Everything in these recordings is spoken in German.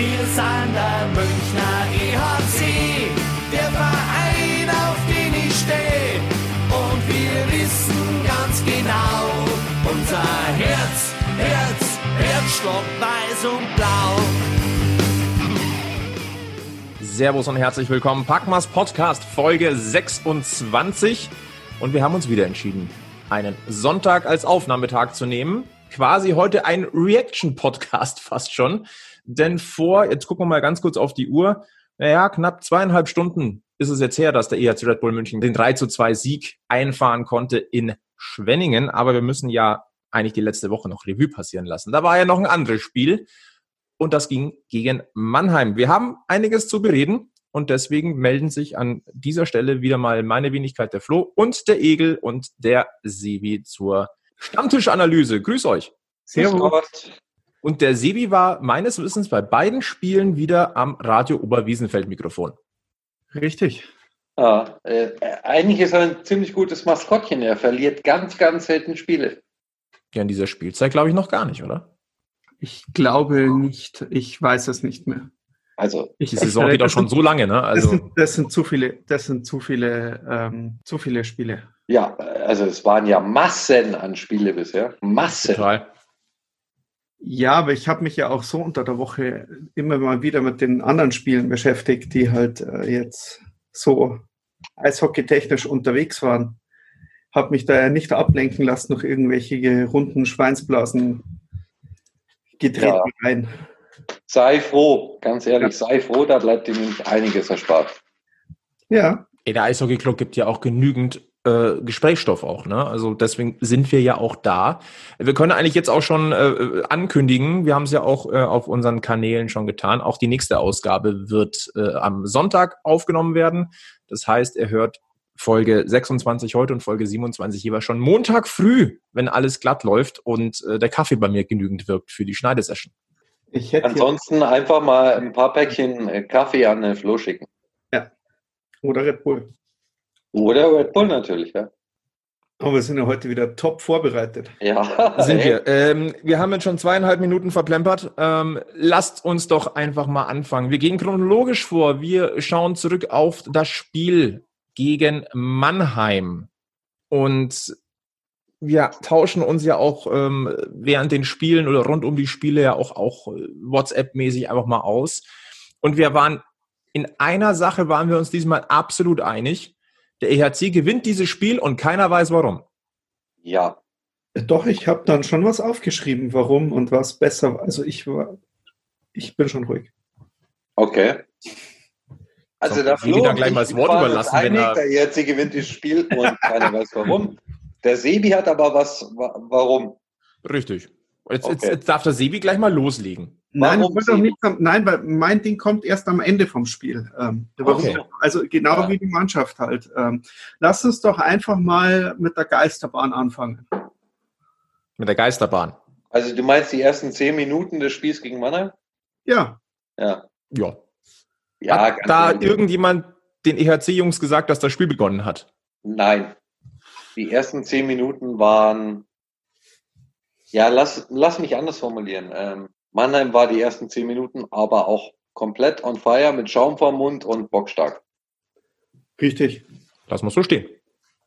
Wir sind der Münchner EHC, der Verein, auf den ich stehe. Und wir wissen ganz genau, unser Herz, Herz, Herzschlag weiß und blau. Servus und herzlich willkommen. Packmas Podcast Folge 26. Und wir haben uns wieder entschieden, einen Sonntag als Aufnahmetag zu nehmen. Quasi heute ein Reaction-Podcast fast schon. Denn vor, jetzt gucken wir mal ganz kurz auf die Uhr, naja, knapp zweieinhalb Stunden ist es jetzt her, dass der EHC Red Bull München den 3 zu 2 Sieg einfahren konnte in Schwenningen. Aber wir müssen ja eigentlich die letzte Woche noch Revue passieren lassen. Da war ja noch ein anderes Spiel und das ging gegen Mannheim. Wir haben einiges zu bereden und deswegen melden sich an dieser Stelle wieder mal meine Wenigkeit der Flo und der Egel und der Sebi zur Stammtischanalyse. Grüß euch. Servus. Und der Sebi war meines Wissens bei beiden Spielen wieder am Radio Oberwiesenfeld-Mikrofon. Richtig. Ja, äh, eigentlich ist er ein ziemlich gutes Maskottchen. Er verliert ganz, ganz selten Spiele. Ja, in dieser Spielzeit glaube ich noch gar nicht, oder? Ich glaube nicht. Ich weiß es nicht mehr. Also, Die Saison geht auch schon so lange, ne? Das, Also, sind, das sind zu viele, das sind zu viele, ähm, zu viele Spiele. ja, also es waren ja Massen an Spiele bisher. Massen. total. Ja, aber ich habe mich ja auch so unter der Woche immer mal wieder mit den anderen Spielen beschäftigt, die halt äh, jetzt so eishockeytechnisch unterwegs waren. Habe mich da ja nicht ablenken lassen durch irgendwelche runden Schweinsblasen gedreht Ja. rein. Sei froh, ganz ehrlich, sei froh, da bleibt dir nämlich einiges erspart. Ja, Ey, der Eishockey-Club gibt ja auch genügend äh, Gesprächsstoff auch, ne? Also deswegen sind wir ja auch da. Wir können eigentlich jetzt auch schon äh, ankündigen, wir haben es ja auch äh, auf unseren Kanälen schon getan, auch die nächste Ausgabe wird äh, am Sonntag aufgenommen werden. Das heißt, er hört Folge 26 heute und Folge 27 jeweils schon Montag früh, wenn alles glatt läuft und äh, der Kaffee bei mir genügend wirkt für die Schneidesession. ich hätte hier, Ansonsten einfach mal ein paar Päckchen äh, Kaffee an den Flo schicken. oder Red Bull. Oder Red Bull natürlich, ja. Aber wir sind ja heute wieder top vorbereitet. Ja, Sind wir. Ähm, wir haben jetzt schon zweieinhalb Minuten verplempert. Ähm, lasst uns doch einfach mal anfangen. Wir gehen chronologisch vor. Wir schauen zurück auf das Spiel gegen Mannheim. Und wir tauschen uns ja auch ähm, während den Spielen oder rund um die Spiele ja auch, auch äh, WhatsApp-mäßig einfach mal aus. Und wir waren in einer Sache waren wir uns diesmal absolut einig. Der EHC gewinnt dieses Spiel und keiner weiß warum. Ja, Doch, ich habe dann schon was aufgeschrieben, warum und was besser. Also ich war, ich bin schon ruhig. okay. Also So, der Flo dann gleich ich, mal das Wort überlassen, wenn einig, er- der ERC gewinnt das Spiel und keiner weiß warum. Der Sebi hat aber was, wa- warum? Richtig. Jetzt, jetzt, Okay. jetzt darf der Sebi gleich mal loslegen. Nein, am- nein, weil mein Ding kommt erst am Ende vom Spiel. Ähm, warum- Okay. Also genau Ja. wie die Mannschaft halt. Ähm, lass uns doch einfach mal mit der Geisterbahn anfangen. Mit der Geisterbahn. Also du meinst die ersten zehn Minuten des Spiels gegen Mannheim? Ja, Ja. Ja. Ja, hat da ehrlich. irgendjemand den EHC-Jungs gesagt, dass das Spiel begonnen hat? Nein. Die ersten zehn Minuten waren. Ja, lass, lass mich anders formulieren. Ähm, Mannheim war die ersten zehn Minuten aber auch komplett on fire mit Schaum vorm Mund und bockstark. richtig. Lass mal so stehen.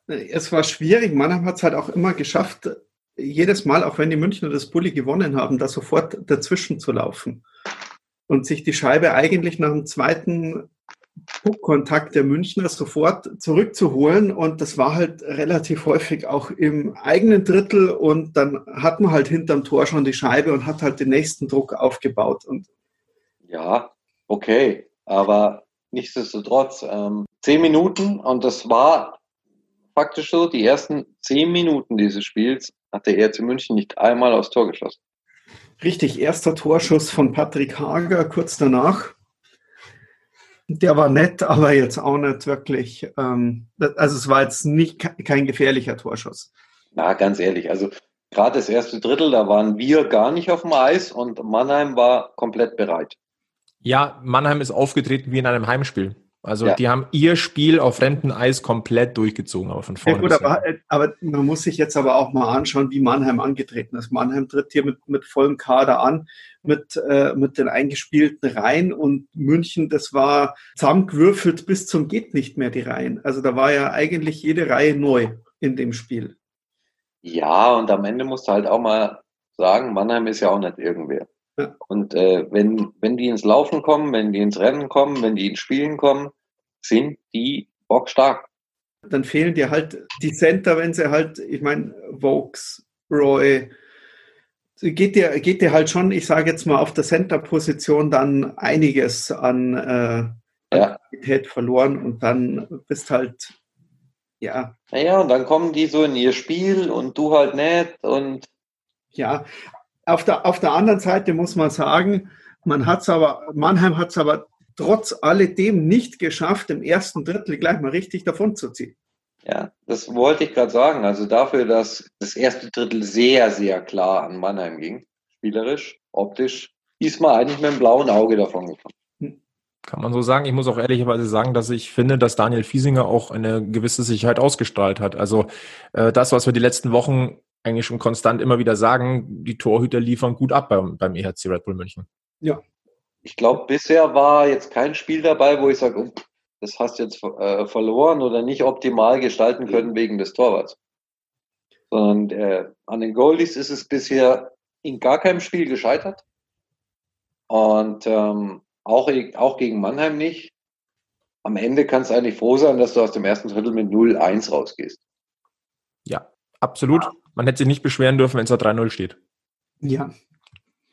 Es war schwierig. Mannheim hat es halt auch immer geschafft, jedes Mal, auch wenn die Münchner das Bulli gewonnen haben, da sofort dazwischen zu laufen und sich die Scheibe eigentlich nach dem zweiten Puckkontakt der Münchner sofort zurückzuholen. Und das war halt relativ häufig auch im eigenen Drittel. Und dann hat man halt hinterm Tor schon die Scheibe und hat halt den nächsten Druck aufgebaut. Und Ja, okay. Aber nichtsdestotrotz, ähm, zehn Minuten und das war faktisch so, die ersten zehn Minuten dieses Spiels hat der ERC München nicht einmal aufs Tor geschossen. richtig, erster Torschuss von Patrick Hager kurz danach. Der war nett, aber jetzt auch nicht wirklich. Ähm, also es war jetzt nicht ke- kein gefährlicher Torschuss. Na, ganz ehrlich, also gerade das erste Drittel, da waren wir gar nicht auf dem Eis und Mannheim war komplett bereit. Ja, Mannheim ist aufgetreten wie in einem Heimspiel. Also Ja. die haben ihr Spiel auf Renteneis komplett durchgezogen, aber von Ja, vorne. gut, bis aber, aber man muss sich jetzt aber auch mal anschauen, wie Mannheim angetreten ist. Mannheim tritt hier mit, mit vollem Kader an, mit, äh, mit den eingespielten Reihen und München, das war zusammengewürfelt bis zum geht nicht mehr die Reihen. Also da war ja eigentlich jede Reihe neu in dem Spiel. Ja, und am Ende musst du halt auch mal sagen, Mannheim ist ja auch nicht irgendwer. Ja. Und äh, wenn, wenn die ins Laufen kommen, wenn die ins Rennen kommen, wenn die ins Spielen kommen, sind die bockstark. Dann fehlen dir halt die Center, wenn sie halt, ich meine, Vokes, Roy, geht dir, geht dir halt schon, ich sage jetzt mal, auf der Center-Position dann einiges an äh, Ja. Qualität verloren und dann bist halt, ja, Naja, und dann kommen die so in ihr Spiel und du halt nicht und ja. Auf der, auf der anderen Seite muss man sagen, man hat's aber, Mannheim hat es aber trotz alledem nicht geschafft, im ersten Drittel gleich mal richtig davonzuziehen. ja, das wollte ich gerade sagen. Also dafür, dass das erste Drittel sehr, sehr klar an Mannheim ging, spielerisch, optisch, ist man eigentlich mit dem blauen Auge davon gekommen. Kann man so sagen. Ich muss auch ehrlicherweise sagen, dass ich finde, dass Daniel Fiesinger auch eine gewisse Sicherheit ausgestrahlt hat. Also äh, das, was wir die letzten Wochen eigentlich schon konstant immer wieder sagen, die Torhüter liefern gut ab beim, beim EHC Red Bull München. Ich glaube, bisher war jetzt kein Spiel dabei, wo ich sage, oh, das hast jetzt äh, verloren oder nicht optimal gestalten können wegen des Torwarts. Sondern äh, an den Goldies ist es bisher in gar keinem Spiel gescheitert. Und ähm, auch, auch gegen Mannheim nicht. Am Ende kannst du eigentlich froh sein, dass du aus dem ersten Drittel mit 0-1 rausgehst. Ja, absolut. Man hätte sich nicht beschweren dürfen, wenn es da 3-0 steht. Ja,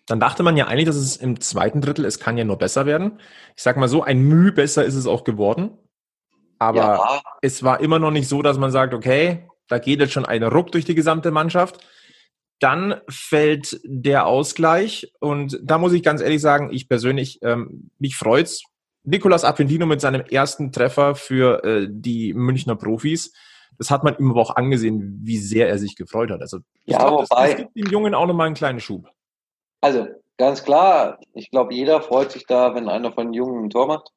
Dann dachte man ja eigentlich, dass es im zweiten Drittel, es kann ja nur besser werden. Ich sag mal so, ein Mühe besser ist es auch geworden. Aber ja, es war immer noch nicht so, dass man sagt, okay, da geht jetzt schon ein Ruck durch die gesamte Mannschaft. Dann fällt der Ausgleich und da muss ich ganz ehrlich sagen, ich persönlich, ähm, mich freut's. Nicolas Appendino mit seinem ersten Treffer für äh, die Münchner Profis. Das hat man ihm aber auch angesehen, wie sehr er sich gefreut hat. Also Ja, glaub, das, wobei- das gibt dem Jungen auch nochmal einen kleinen Schub. Also, ganz klar, ich glaube, jeder freut sich da, wenn einer von den Jungen ein Tor macht.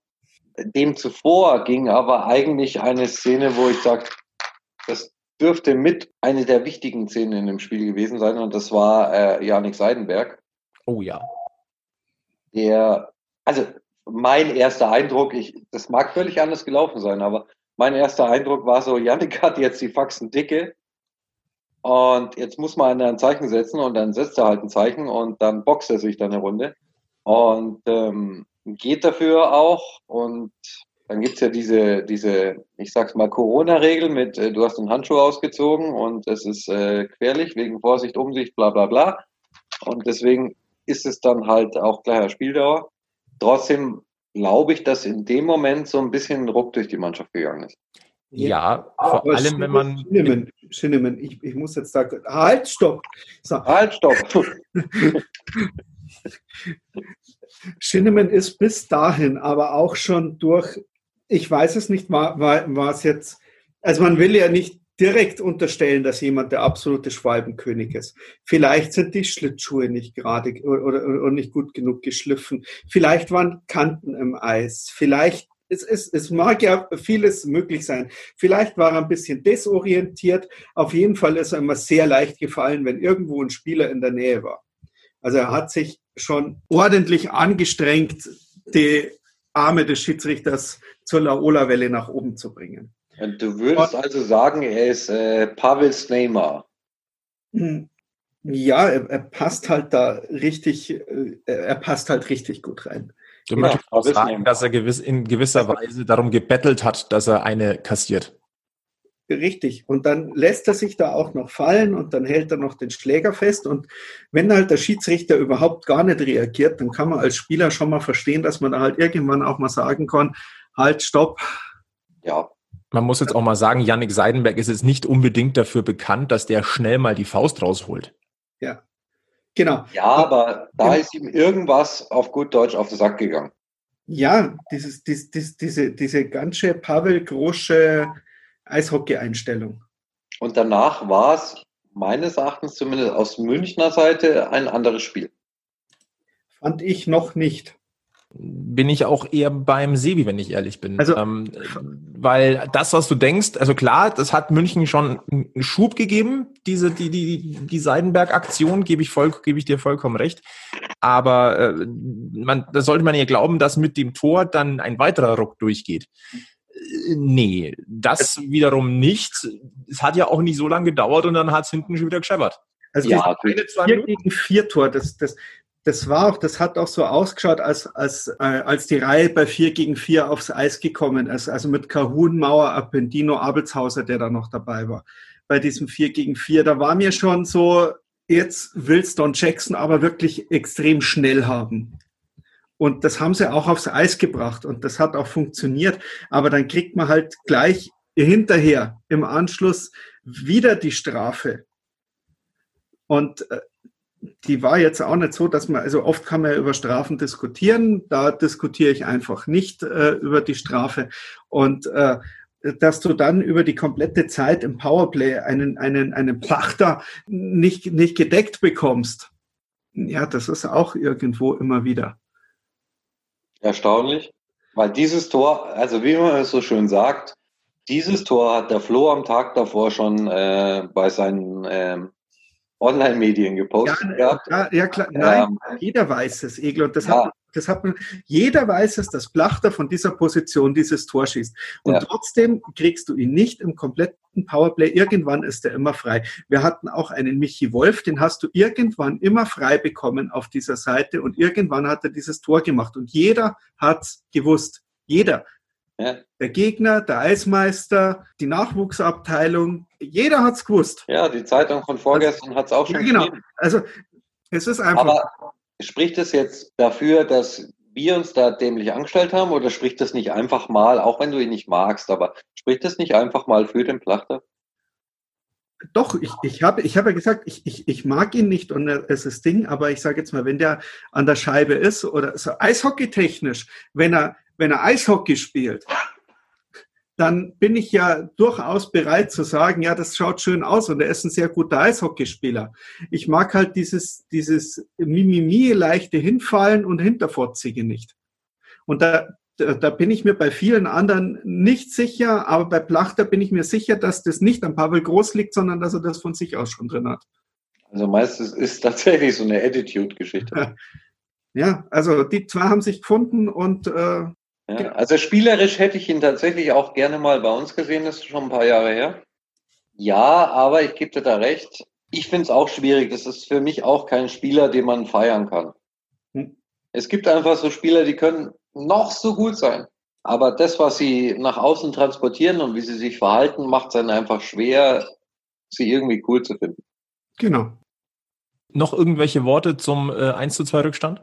Dem zuvor ging aber eigentlich eine Szene, wo ich sage, das dürfte mit eine der wichtigen Szenen in dem Spiel gewesen sein und das war äh, Janik Seidenberg, Oh ja. der, also mein erster Eindruck, ich, das mag völlig anders gelaufen sein, aber mein erster Eindruck war so, Janik hat jetzt die Faxen dicke und jetzt muss man ein Zeichen setzen und dann setzt er halt ein Zeichen und dann boxt er sich dann eine Runde und ähm, geht dafür auch und dann gibt's ja diese, diese, ich sag's mal, Corona-Regel mit, äh, du hast den Handschuh ausgezogen und es ist äh, gefährlich wegen Vorsicht, Umsicht, bla bla bla. Und deswegen ist es dann halt auch gleicher Spieldauer. Trotzdem glaube ich, dass in dem Moment so ein bisschen ein Ruck durch die Mannschaft gegangen ist. Ja, vor Aber allem, wenn man. Schinemann, Schinemann, ich, ich muss jetzt da. Halt, stopp! So, Halt, stopp! Schinemann ist bis dahin aber auch schon durch, ich weiß es nicht, war, war, war es jetzt, also man will ja nicht direkt unterstellen, dass jemand der absolute Schwalbenkönig ist. Vielleicht sind die Schlittschuhe nicht gerade oder, oder, nicht gut genug geschliffen. Vielleicht waren Kanten im Eis. Vielleicht, es, es, es mag ja vieles möglich sein. Vielleicht war er ein bisschen desorientiert. Auf jeden Fall ist er immer sehr leicht gefallen, wenn irgendwo ein Spieler in der Nähe war. Also er hat sich schon ordentlich angestrengt, die Arme des Schiedsrichters zur Laola-Welle nach oben zu bringen. Und du würdest also sagen, er ist äh, Pavel Neymar. Hm. Ja, er, er passt halt da richtig, äh, er passt halt richtig gut rein. Du Ja, möchtest auch sagen, dass er gewiss, in gewisser Weise darum gebettelt hat, dass er eine kassiert. Richtig. Und dann lässt er sich da auch noch fallen und dann hält er noch den Schläger fest. Und wenn halt der Schiedsrichter überhaupt gar nicht reagiert, dann kann man als Spieler schon mal verstehen, dass man da halt irgendwann auch mal sagen kann, halt, stopp. Ja, Man muss jetzt auch mal sagen, Yannick Seidenberg ist jetzt nicht unbedingt dafür bekannt, dass der schnell mal die Faust rausholt. Ja. Genau. ja, aber da ist ihm irgendwas auf gut Deutsch auf den Sack gegangen. Ja, dieses, dies, dies, diese, diese ganze Pavel Grosche Eishockey-Einstellung. Und danach war es meines Erachtens zumindest aus Münchner Seite ein anderes Spiel. Fand ich noch nicht. Bin ich auch eher beim Sebi, wenn ich ehrlich bin. Also, ähm, weil das, was du denkst, also klar, das hat München schon einen Schub gegeben, diese, die, die, die Seidenberg-Aktion, gebe ich voll, gebe ich dir vollkommen recht. Aber äh, man, da sollte man ja glauben, dass mit dem Tor dann ein weiterer Ruck durchgeht. Äh, nee, das wiederum nicht. Es hat ja auch nicht so lange gedauert und dann hat es hinten schon wieder gescheppert. Also Ja, ja, zwei vier Minuten. gegen vier Tor, das, das, das war auch, das hat auch so ausgeschaut, als, als, äh, als die Reihe bei vier gegen vier aufs Eis gekommen ist. Also mit Kahun, Mauer, Appendino, Abelshauser, der da noch dabei war. Bei diesem vier gegen vier, da war mir schon so, jetzt willst Don Jackson aber wirklich extrem schnell haben. Und das haben sie auch aufs Eis gebracht und das hat auch funktioniert. Aber dann kriegt man halt gleich hinterher im Anschluss wieder die Strafe. Und äh, die war jetzt auch nicht so, dass man, also oft kann man ja über Strafen diskutieren, da diskutiere ich einfach nicht äh, über die Strafe. Und äh, dass du dann über die komplette Zeit im Powerplay einen, einen, einen Plachter nicht, nicht gedeckt bekommst, ja, das ist auch irgendwo immer wieder. Erstaunlich. Weil dieses Tor, also wie man es so schön sagt, dieses Tor hat der Flo am Tag davor schon äh, bei seinen ähm, Online-Medien gepostet gehabt. ja, ja klar, nein, Ähm, jeder weiß es, Egel. Und das, Ja. hat, das hat man, jeder weiß es, dass Plachter von dieser Position dieses Tor schießt. Und Ja. trotzdem kriegst du ihn nicht im kompletten Powerplay. Irgendwann ist er immer frei. Wir hatten auch einen Michi Wolf, den hast du irgendwann immer frei bekommen auf dieser Seite und irgendwann hat er dieses Tor gemacht. Und jeder hat's gewusst. Jeder. ja, Der Gegner, der Eismeister, die Nachwuchsabteilung, jeder hat's gewusst. ja, die Zeitung von vorgestern hat es auch schon Ja, genau. geschrieben. Also es ist einfach. Aber spricht es jetzt dafür, dass wir uns da dämlich angestellt haben oder spricht das nicht einfach mal, auch wenn du ihn nicht magst, aber spricht das nicht einfach mal für den Plachter? Doch, ich, ich habe ich habe ja gesagt, ich, ich, ich mag ihn nicht und es ist Ding, aber ich sage jetzt mal, wenn der an der Scheibe ist oder so Eishockey-technisch, wenn er, wenn er Eishockey spielt, dann bin ich ja durchaus bereit zu sagen, ja, das schaut schön aus und er ist ein sehr guter Eishockeyspieler. Ich mag halt dieses, dieses Mimimi, leichte Hinfallen und Hinterfotzige nicht. Und da, da, da bin ich mir bei vielen anderen nicht sicher, aber bei Plachter bin ich mir sicher, dass das nicht an Pavel Groß liegt, sondern dass er das von sich aus schon drin hat. Also meistens ist tatsächlich so eine Attitude-Geschichte. Ja, also die zwei haben sich gefunden und äh, Ja, Genau. also spielerisch hätte ich ihn tatsächlich auch gerne mal bei uns gesehen, das ist schon ein paar Jahre her. Ja, aber ich gebe dir da recht. Ich finde es auch schwierig. Das ist für mich auch kein Spieler, den man feiern kann. Hm. Es gibt einfach so Spieler, die können noch so gut sein. Aber das, was sie nach außen transportieren und wie sie sich verhalten, macht es dann einfach schwer, sie irgendwie cool zu finden. genau. Noch irgendwelche Worte zum äh, 1 zu 2 Rückstand?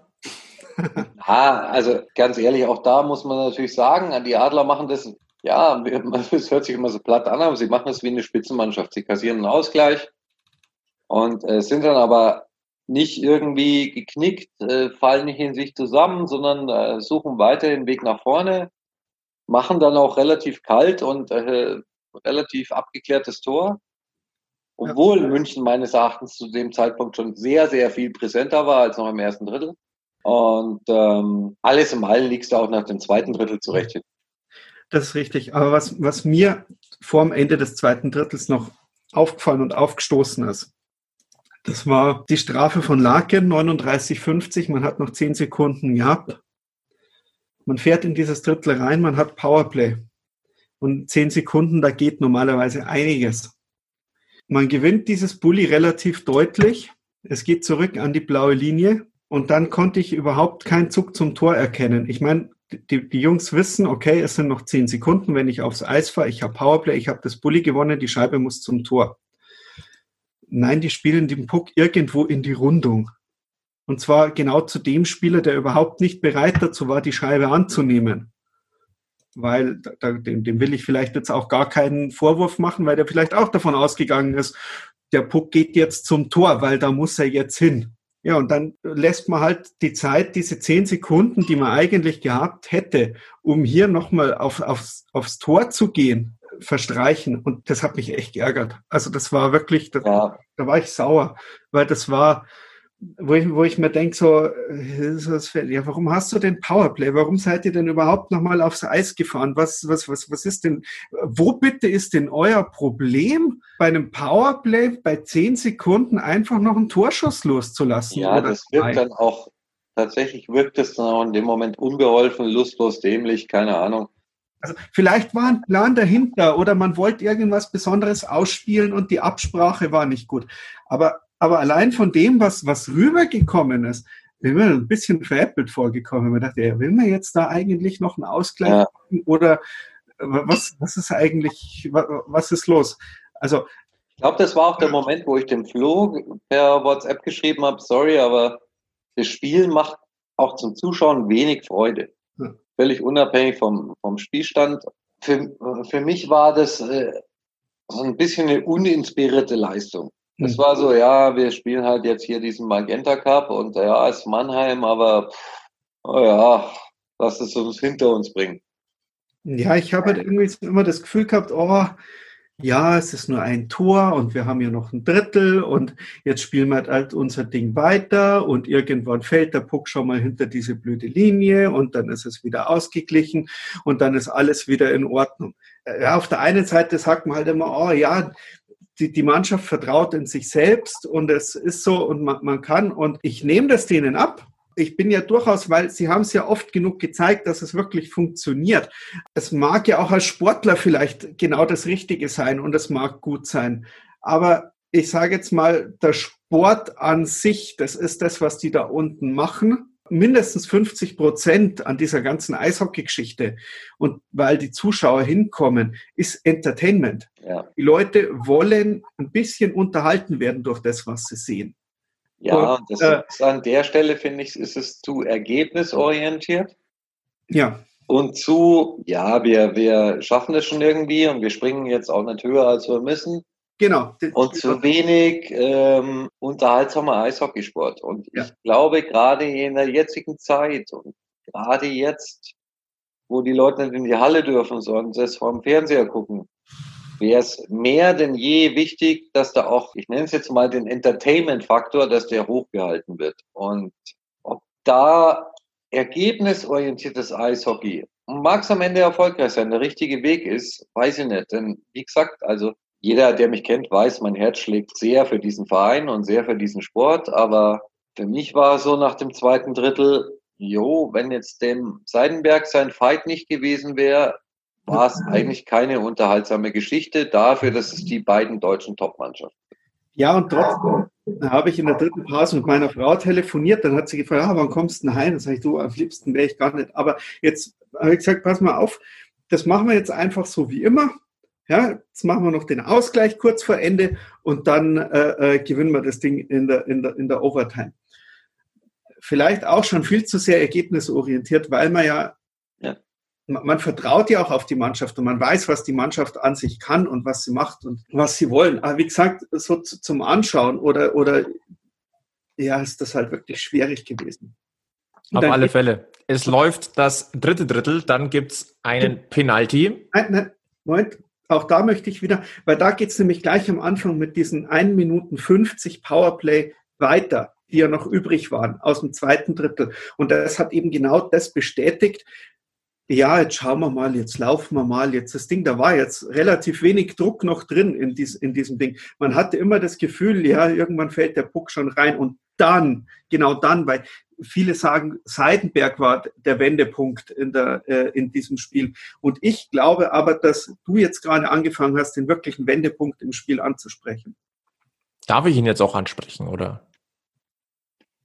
Ah, also ganz ehrlich, auch da muss man natürlich sagen, die Adler machen das, ja, es hört sich immer so platt an, aber sie machen das wie eine Spitzenmannschaft. Sie kassieren einen Ausgleich und äh, sind dann aber nicht irgendwie geknickt, äh, fallen nicht in sich zusammen, sondern äh, suchen weiter den Weg nach vorne, machen dann auch relativ kalt und äh, relativ abgeklärtes Tor. Obwohl München meines Erachtens zu dem Zeitpunkt schon sehr, sehr viel präsenter war als noch im ersten Drittel. Und ähm, alles im Allen liegst du auch nach dem zweiten Drittel zurecht. hin. Das ist richtig. Aber was, was mir vor dem Ende des zweiten Drittels noch aufgefallen und aufgestoßen ist, das war die Strafe von Laken, 39,50. Man hat noch 10 Sekunden gehabt. Man fährt in dieses Drittel rein, man hat Powerplay. Und 10 Sekunden, da geht normalerweise einiges. Man gewinnt dieses Bully relativ deutlich. Es geht zurück an die blaue Linie. Und dann konnte ich überhaupt keinen Zug zum Tor erkennen. Ich meine, die, die Jungs wissen, okay, es sind noch zehn Sekunden, wenn ich aufs Eis fahre, ich habe Powerplay, ich habe das Bulli gewonnen, die Scheibe muss zum Tor. Nein, die spielen den Puck irgendwo in die Rundung. Und zwar genau zu dem Spieler, der überhaupt nicht bereit dazu war, die Scheibe anzunehmen. Weil da, dem, dem will ich vielleicht jetzt auch gar keinen Vorwurf machen, weil der vielleicht auch davon ausgegangen ist, der Puck geht jetzt zum Tor, weil da muss er jetzt hin. Ja, und dann lässt man halt die Zeit, diese zehn Sekunden, die man eigentlich gehabt hätte, um hier nochmal auf, aufs, aufs Tor zu gehen, verstreichen. Und das hat mich echt geärgert. Also das war wirklich, das, Ja, da war ich sauer, weil das war, wo ich, wo ich mir denke, so, ja, warum hast du den Powerplay? Warum seid ihr denn überhaupt nochmal aufs Eis gefahren? Was, was, was, was ist denn, wo bitte ist denn euer Problem, bei einem Powerplay bei zehn Sekunden einfach noch einen Torschuss loszulassen? Ja, das wirkt dann auch, tatsächlich wirkt es dann auch in dem Moment unbeholfen, lustlos, dämlich, keine Ahnung. Also vielleicht war ein Plan dahinter oder man wollte irgendwas Besonderes ausspielen und die Absprache war nicht gut. Aber aber allein von dem, was, was rübergekommen ist, bin mir ein bisschen veräppelt vorgekommen. Ich dachte, ja, will man jetzt da eigentlich noch einen Ausgleich ja. oder was, was ist eigentlich, was ist los? Also. Ich glaube, das war auch der Moment, wo ich dem Flo per WhatsApp geschrieben habe, sorry, aber das Spiel macht auch zum Zuschauen wenig Freude. Ja. Völlig unabhängig vom, vom Spielstand. Für, für mich war das äh, so ein bisschen eine uninspirierte Leistung. Es war so, ja, wir spielen halt jetzt hier diesen Magenta Cup und ja, ist Mannheim, aber oh ja, lass es uns hinter uns bringen. Ja, ich habe halt irgendwie immer das Gefühl gehabt, oh, ja, es ist nur ein Tor und wir haben ja noch ein Drittel und jetzt spielen wir halt unser Ding weiter und irgendwann fällt der Puck schon mal hinter diese blöde Linie und dann ist es wieder ausgeglichen und dann ist alles wieder in Ordnung. Ja, auf der einen Seite sagt man halt immer, oh ja, die, die Mannschaft vertraut in sich selbst und es ist so und man, man kann und ich nehme das denen ab. Ich bin ja durchaus, weil sie haben es ja oft genug gezeigt, dass es wirklich funktioniert. Es mag ja auch als Sportler vielleicht genau das Richtige sein und es mag gut sein. Aber ich sage jetzt mal, der Sport an sich, das ist das, was die da unten machen mindestens 50 Prozent an dieser ganzen Eishockey-Geschichte und weil die Zuschauer hinkommen, ist Entertainment. Ja. Die Leute wollen ein bisschen unterhalten werden durch das, was sie sehen. Ja, und, das äh, ist an der Stelle, finde ich, ist es zu ergebnisorientiert. Ja. Und zu, ja, wir, wir schaffen das schon irgendwie und wir springen jetzt auch nicht höher, als wir müssen. Genau. Und zu wenig ähm, unterhaltsamer Eishockeysport. Und ja. ich glaube, gerade in der jetzigen Zeit und gerade jetzt, wo die Leute nicht in die Halle dürfen, sondern das vom Fernseher gucken, wäre es mehr denn je wichtig, dass da auch, ich nenne es jetzt mal den Entertainment-Faktor, dass der hochgehalten wird. Und ob da ergebnisorientiertes Eishockey mag es am Ende erfolgreich sein, der richtige Weg ist, weiß ich nicht. Denn wie gesagt, also jeder, der mich kennt, weiß, mein Herz schlägt sehr für diesen Verein und sehr für diesen Sport. Aber für mich war es so nach dem zweiten Drittel, jo, wenn jetzt dem Seidenberg sein Fight nicht gewesen wäre, war es eigentlich keine unterhaltsame Geschichte dafür, dass es die beiden deutschen Topmannschaften ja, und trotzdem habe ich in der dritten Pause mit meiner Frau telefoniert. Dann hat sie gefragt, ah, wann kommst du denn heim? Dann sage ich, du, am liebsten wäre ich gar nicht. Aber jetzt habe ich gesagt, pass mal auf, das machen wir jetzt einfach so wie immer. Ja, jetzt machen wir noch den Ausgleich kurz vor Ende und dann äh, äh, gewinnen wir das Ding in der, in, der, in der Overtime. Vielleicht auch schon viel zu sehr ergebnisorientiert, weil man ja, ja, man vertraut ja auch auf die Mannschaft und man weiß, was die Mannschaft an sich kann und was sie macht und was sie wollen. Aber wie gesagt, so zum Anschauen oder, oder ja, ist das halt wirklich schwierig gewesen. Auf alle Fälle. Es läuft das dritte Drittel, dann gibt es einen Penalty. Nein, nein, Moment, auch da möchte ich wieder, weil da geht es nämlich gleich am Anfang mit diesen 1 Minuten 50 Powerplay weiter, die ja noch übrig waren aus dem zweiten Drittel. Und das hat eben genau das bestätigt. Ja, jetzt schauen wir mal, jetzt laufen wir mal, jetzt das Ding, da war jetzt relativ wenig Druck noch drin in, dies, in diesem Ding. Man hatte immer das Gefühl, ja, irgendwann fällt der Puck schon rein und dann, genau dann, weil viele sagen, Seidenberg war der Wendepunkt in, der, äh, in diesem Spiel. Und ich glaube aber, dass du jetzt gerade angefangen hast, den wirklichen Wendepunkt im Spiel anzusprechen. Darf ich ihn jetzt auch ansprechen, oder?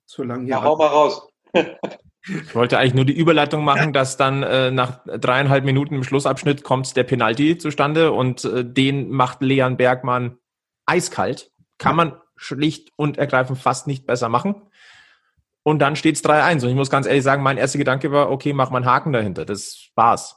Solange ja. Hau mal raus. ich wollte eigentlich nur die Überleitung machen, dass dann äh, nach dreieinhalb Minuten im Schlussabschnitt kommt der Penalty zustande und äh, den macht Leon Bergmann eiskalt. Kann man schlicht und ergreifend fast nicht besser machen. Und dann steht es 3-1. Und ich muss ganz ehrlich sagen, mein erster Gedanke war, okay, mach mal einen Haken dahinter. Das war's.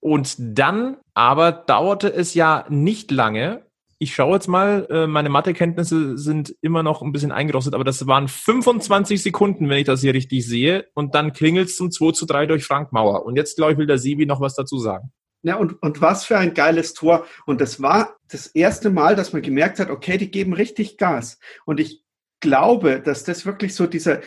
Und dann aber dauerte es ja nicht lange. Ich schaue jetzt mal, äh, meine Mathekenntnisse sind immer noch ein bisschen eingerostet, aber das waren 25 Sekunden, wenn ich das hier richtig sehe. Und dann klingelt es zum 2 zu 3 durch Frank Mauer. Und jetzt, glaube ich, will der Sebi noch was dazu sagen. Ja, und, und was für ein geiles Tor. Und das war das erste Mal, dass man gemerkt hat, okay, die geben richtig Gas. Und ich glaube, dass das wirklich so dieser,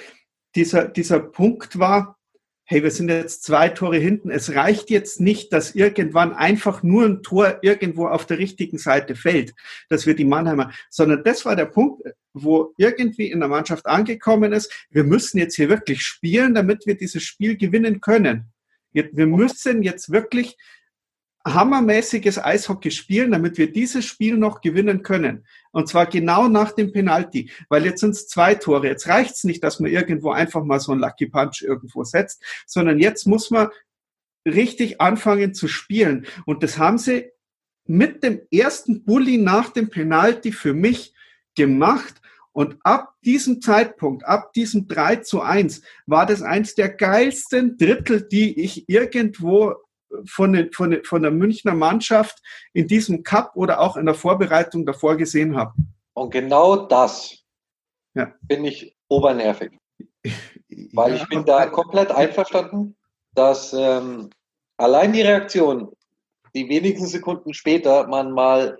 dieser, dieser Punkt war, hey, wir sind jetzt zwei Tore hinten. Es reicht jetzt nicht, dass irgendwann einfach nur ein Tor irgendwo auf der richtigen Seite fällt, dass wir die Mannheimer, sondern das war der Punkt, wo irgendwie in der Mannschaft angekommen ist, wir müssen jetzt hier wirklich spielen, damit wir dieses Spiel gewinnen können. Wir müssen jetzt wirklich hammermäßiges Eishockey spielen, damit wir dieses Spiel noch gewinnen können. Und zwar genau nach dem Penalty, weil jetzt sind es zwei Tore. Jetzt reicht es nicht, dass man irgendwo einfach mal so einen Lucky Punch irgendwo setzt, sondern jetzt muss man richtig anfangen zu spielen. Und das haben sie mit dem ersten Bully nach dem Penalty für mich gemacht. Und ab diesem Zeitpunkt, ab diesem 3 zu 1, war das eins der geilsten Drittel, die ich irgendwo von, den, von, den, von der Münchner Mannschaft in diesem Cup oder auch in der Vorbereitung davor gesehen habe. Und genau das ja. bin ich obernervig. Weil ja, ich bin da komplett einverstanden, dass ähm, allein die Reaktion, die wenigen Sekunden später man mal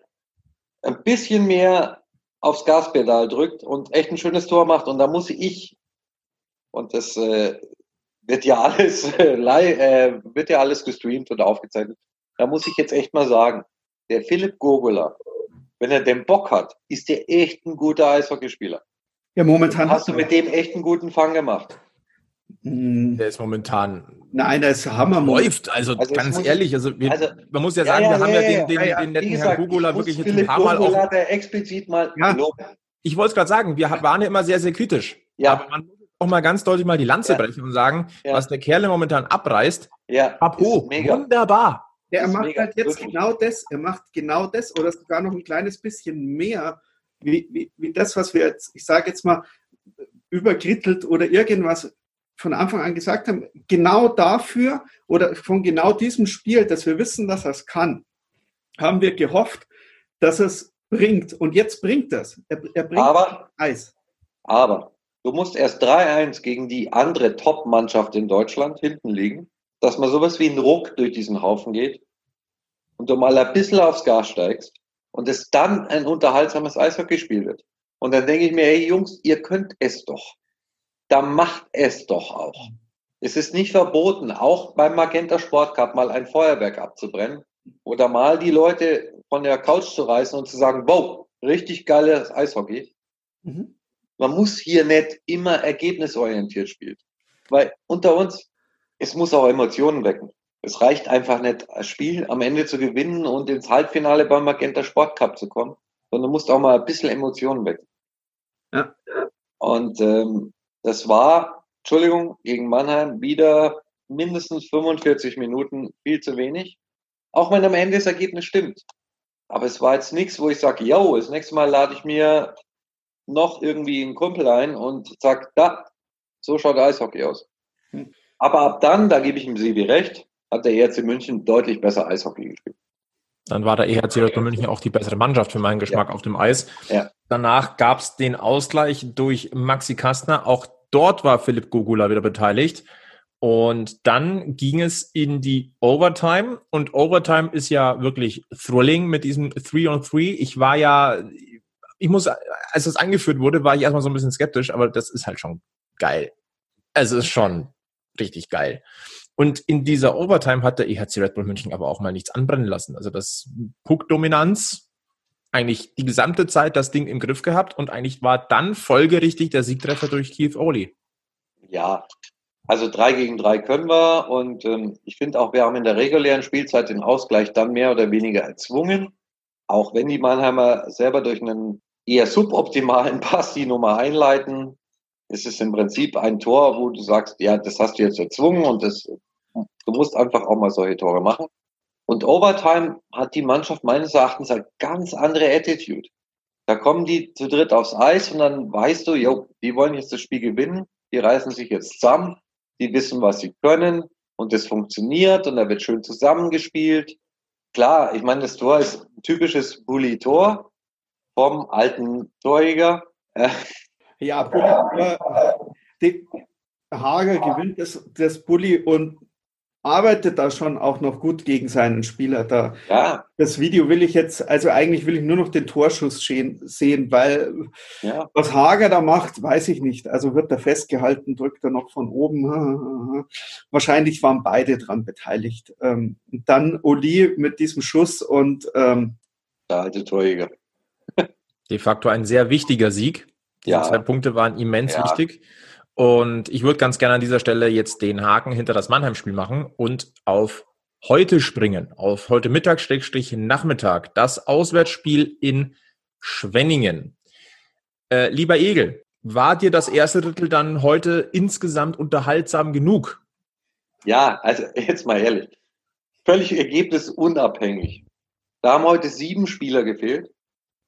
ein bisschen mehr aufs Gaspedal drückt und echt ein schönes Tor macht. Und da muss ich, und das äh, wird ja alles äh, äh, wird ja alles gestreamt und aufgezeichnet. Da muss ich jetzt echt mal sagen, der Philipp Gogula, wenn er den Bock hat, ist der echt ein guter Eishockeyspieler. Ja, momentan hast du mit dem echt einen guten Fang gemacht. Hm. Der ist momentan. Nein, der ist Hammer. Läuft, also, also ganz ehrlich, also, wir, also, man muss ja sagen, ja, ja, wir haben ja, den, den, den netten gesagt, Herrn Gugula wirklich jetzt ein paar Mal auch. Der explizit mal ja. Ich wollte es gerade sagen, wir waren ja immer sehr, sehr kritisch. Ja. Aber man auch mal ganz deutlich mal die Lanze ja. brechen und sagen, ja. was der Kerle momentan abreißt. Ja, Apo, wunderbar. Ja, er macht mega, halt jetzt wirklich. genau das. Er macht genau das oder sogar noch ein kleines bisschen mehr, wie, wie, wie das, was wir jetzt, ich sage jetzt mal, überkrittelt oder irgendwas von Anfang an gesagt haben. Genau dafür oder von genau diesem Spiel, dass wir wissen, dass er es kann, haben wir gehofft, dass es bringt. Und jetzt bringt das. Er, er bringt aber, Eis. Aber Du musst erst 3-1 gegen die andere Top-Mannschaft in Deutschland hinten liegen, dass man sowas wie ein Ruck durch diesen Haufen geht und du mal ein bisschen aufs Gas steigst und es dann ein unterhaltsames Eishockeyspiel wird. Und dann denke ich mir, hey Jungs, ihr könnt es doch. Da macht es doch auch. Es ist nicht verboten, auch beim Magenta Sport Cup mal ein Feuerwerk abzubrennen oder mal die Leute von der Couch zu reißen und zu sagen, wow, richtig geiles Eishockey. Mhm. Man muss hier nicht immer ergebnisorientiert spielen. Weil unter uns, es muss auch Emotionen wecken. Es reicht einfach nicht, ein Spiel am Ende zu gewinnen und ins Halbfinale beim Magenta Sport Cup zu kommen, sondern du musst auch mal ein bisschen Emotionen wecken. Ja. Und ähm, das war, Entschuldigung, gegen Mannheim wieder mindestens 45 Minuten viel zu wenig. Auch wenn am Ende das Ergebnis stimmt. Aber es war jetzt nichts, wo ich sage, yo, das nächste Mal lade ich mir noch irgendwie einen Kumpel ein und sagt, da, so schaut Eishockey aus. Hm. Aber ab dann, da gebe ich ihm Sebi recht, hat der ERC München deutlich besser Eishockey gespielt. Dann war der EHC Dr. München auch die bessere Mannschaft für meinen Geschmack ja. auf dem Eis. Ja. Danach gab es den Ausgleich durch Maxi Kastner. Auch dort war Philipp Gugula wieder beteiligt. Und dann ging es in die Overtime. Und Overtime ist ja wirklich thrilling mit diesem 3 on 3. Ich war ja, ich muss, als das angeführt wurde, war ich erstmal so ein bisschen skeptisch, aber das ist halt schon geil. Es ist schon richtig geil. Und in dieser Overtime hat der EHC Red Bull München aber auch mal nichts anbrennen lassen. Also das Puck-Dominanz, eigentlich die gesamte Zeit das Ding im Griff gehabt und eigentlich war dann folgerichtig der Siegtreffer durch Keith Oli. Ja, also drei gegen drei können wir und ähm, ich finde auch, wir haben in der regulären Spielzeit den Ausgleich dann mehr oder weniger erzwungen, auch wenn die Mannheimer selber durch einen eher suboptimalen Pass die Nummer einleiten. Es ist im Prinzip ein Tor, wo du sagst, ja, das hast du jetzt erzwungen und das, du musst einfach auch mal solche Tore machen. Und Overtime hat die Mannschaft meines Erachtens eine ganz andere Attitude. Da kommen die zu dritt aufs Eis und dann weißt du, jo, die wollen jetzt das Spiel gewinnen, die reißen sich jetzt zusammen, die wissen, was sie können und es funktioniert und da wird schön zusammengespielt. Klar, ich meine, das Tor ist ein typisches Bully-Tor, vom alten Torjäger. Ja, Bulli, die Hager gewinnt das, das Bulli und arbeitet da schon auch noch gut gegen seinen Spieler. Da, Ja, das Video will ich jetzt, also eigentlich will ich nur noch den Torschuss sehen, weil ja. was Hager da macht, weiß ich nicht. Also wird er festgehalten, drückt er noch von oben. Wahrscheinlich waren beide dran beteiligt. Ähm, dann Oli mit diesem Schuss und ähm, Der alte Torjäger. De facto ein sehr wichtiger Sieg. Die Ja. zwei Punkte waren immens Ja. wichtig. Und ich würde ganz gerne an dieser Stelle jetzt den Haken hinter das Mannheim-Spiel machen und auf heute springen, auf heute Mittag, Schrägstrich Nachmittag, das Auswärtsspiel in Schwenningen. Äh, lieber Egel, war dir das erste Drittel dann heute insgesamt unterhaltsam genug? Ja, also jetzt mal ehrlich. Völlig ergebnisunabhängig. Da haben heute sieben Spieler gefehlt.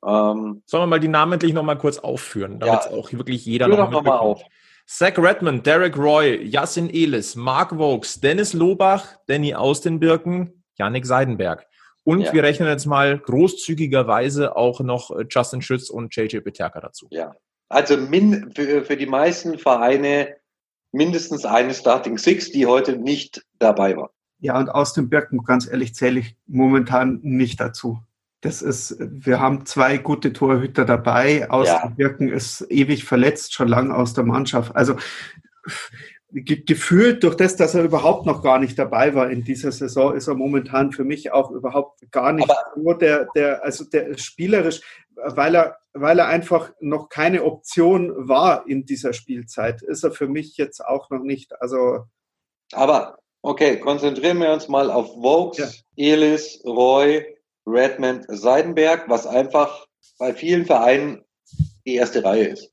Ähm, Sollen wir mal die namentlich nochmal kurz aufführen, damit Ja. auch wirklich jeder noch noch mal mitbekommt. Zach Redmond, Derek Roy, Yassin Elis, Mark Vokes, Dennis Lobach, Danny Ausdenbirken, Yannick Seidenberg. Und Ja. wir rechnen jetzt mal großzügigerweise auch noch äh, Justin Schütz und JJ Peterka dazu. ja. Also min, für, für die meisten Vereine mindestens eine Starting Six, die heute nicht dabei war. ja, und aus dem Birken, ganz ehrlich, zähle ich momentan nicht dazu. Das ist, wir haben zwei gute Torhüter dabei. Aus Ja. ist ewig verletzt, schon lang aus der Mannschaft. Also ge gefühlt durch das, dass er überhaupt noch gar nicht dabei war in dieser Saison, ist er momentan für mich auch überhaupt gar nicht Aber- nur der, der, also der spielerisch, weil er, weil er einfach noch keine Option war in dieser Spielzeit, ist er für mich jetzt auch noch nicht. Also Aber okay, konzentrieren wir uns mal auf Vokes, Elis, Roy, Redmond, Seidenberg, was einfach bei vielen Vereinen die erste Reihe ist.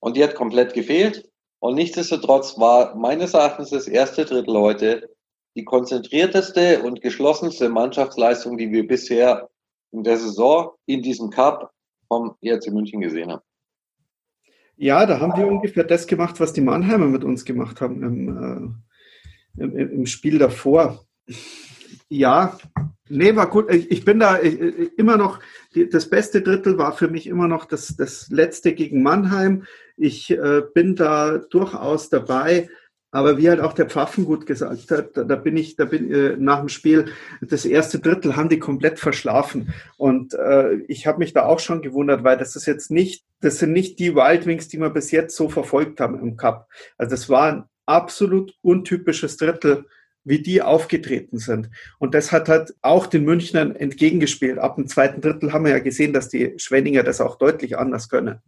Und die hat komplett gefehlt. Und nichtsdestotrotz war meines Erachtens das erste Drittel heute die konzentrierteste und geschlossenste Mannschaftsleistung, die wir bisher in der Saison in diesem Cup vom ERC München gesehen haben. Ja, da haben wir ungefähr das gemacht, was die Mannheimer mit uns gemacht haben im, äh, im, im Spiel davor. Ja, nee, war gut. Ich, ich bin da ich, immer noch, die, das beste Drittel war für mich immer noch das, das letzte gegen Mannheim. Ich äh, bin da durchaus dabei. Aber wie halt auch der Pfaffengut gesagt hat, da, da bin ich, da bin äh, nach dem Spiel, das erste Drittel haben die komplett verschlafen. Und äh, ich habe mich da auch schon gewundert, weil das ist jetzt nicht, das sind nicht die Wild Wings, die wir bis jetzt so verfolgt haben im Cup. Also das war ein absolut untypisches Drittel, wie die aufgetreten sind. Und das hat halt auch den Münchnern entgegengespielt. Ab dem zweiten Drittel haben wir ja gesehen, dass die Schwenninger das auch deutlich anders können.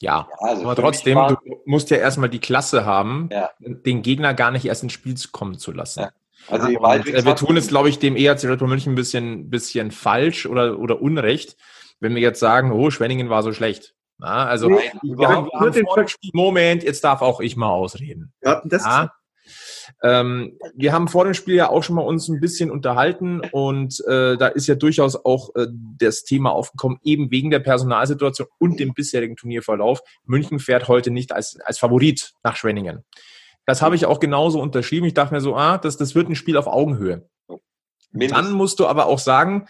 Ja, Ja, also aber trotzdem, war- du musst ja erstmal die Klasse haben, Ja. den Gegner gar nicht erst ins Spiel zu kommen zu lassen. Ja. Also Und, äh, wir tun es, glaube ich, dem ERC Red Bull München ein bisschen, bisschen falsch oder, oder unrecht, wenn wir jetzt sagen, oh, Schwenningen war so schlecht. Na, also, Nee, wir haben, wir haben Moment, jetzt darf auch ich mal ausreden. Wir hatten das Ja. Ähm, wir haben vor dem Spiel ja auch schon mal uns ein bisschen unterhalten und äh, da ist ja durchaus auch äh, das Thema aufgekommen, eben wegen der Personalsituation und dem bisherigen Turnierverlauf. München fährt heute nicht als, als Favorit nach Schwenningen. Das habe ich auch genauso unterschrieben. Ich dachte mir so, ah, das, das wird ein Spiel auf Augenhöhe. mindestens. Dann musst du aber auch sagen,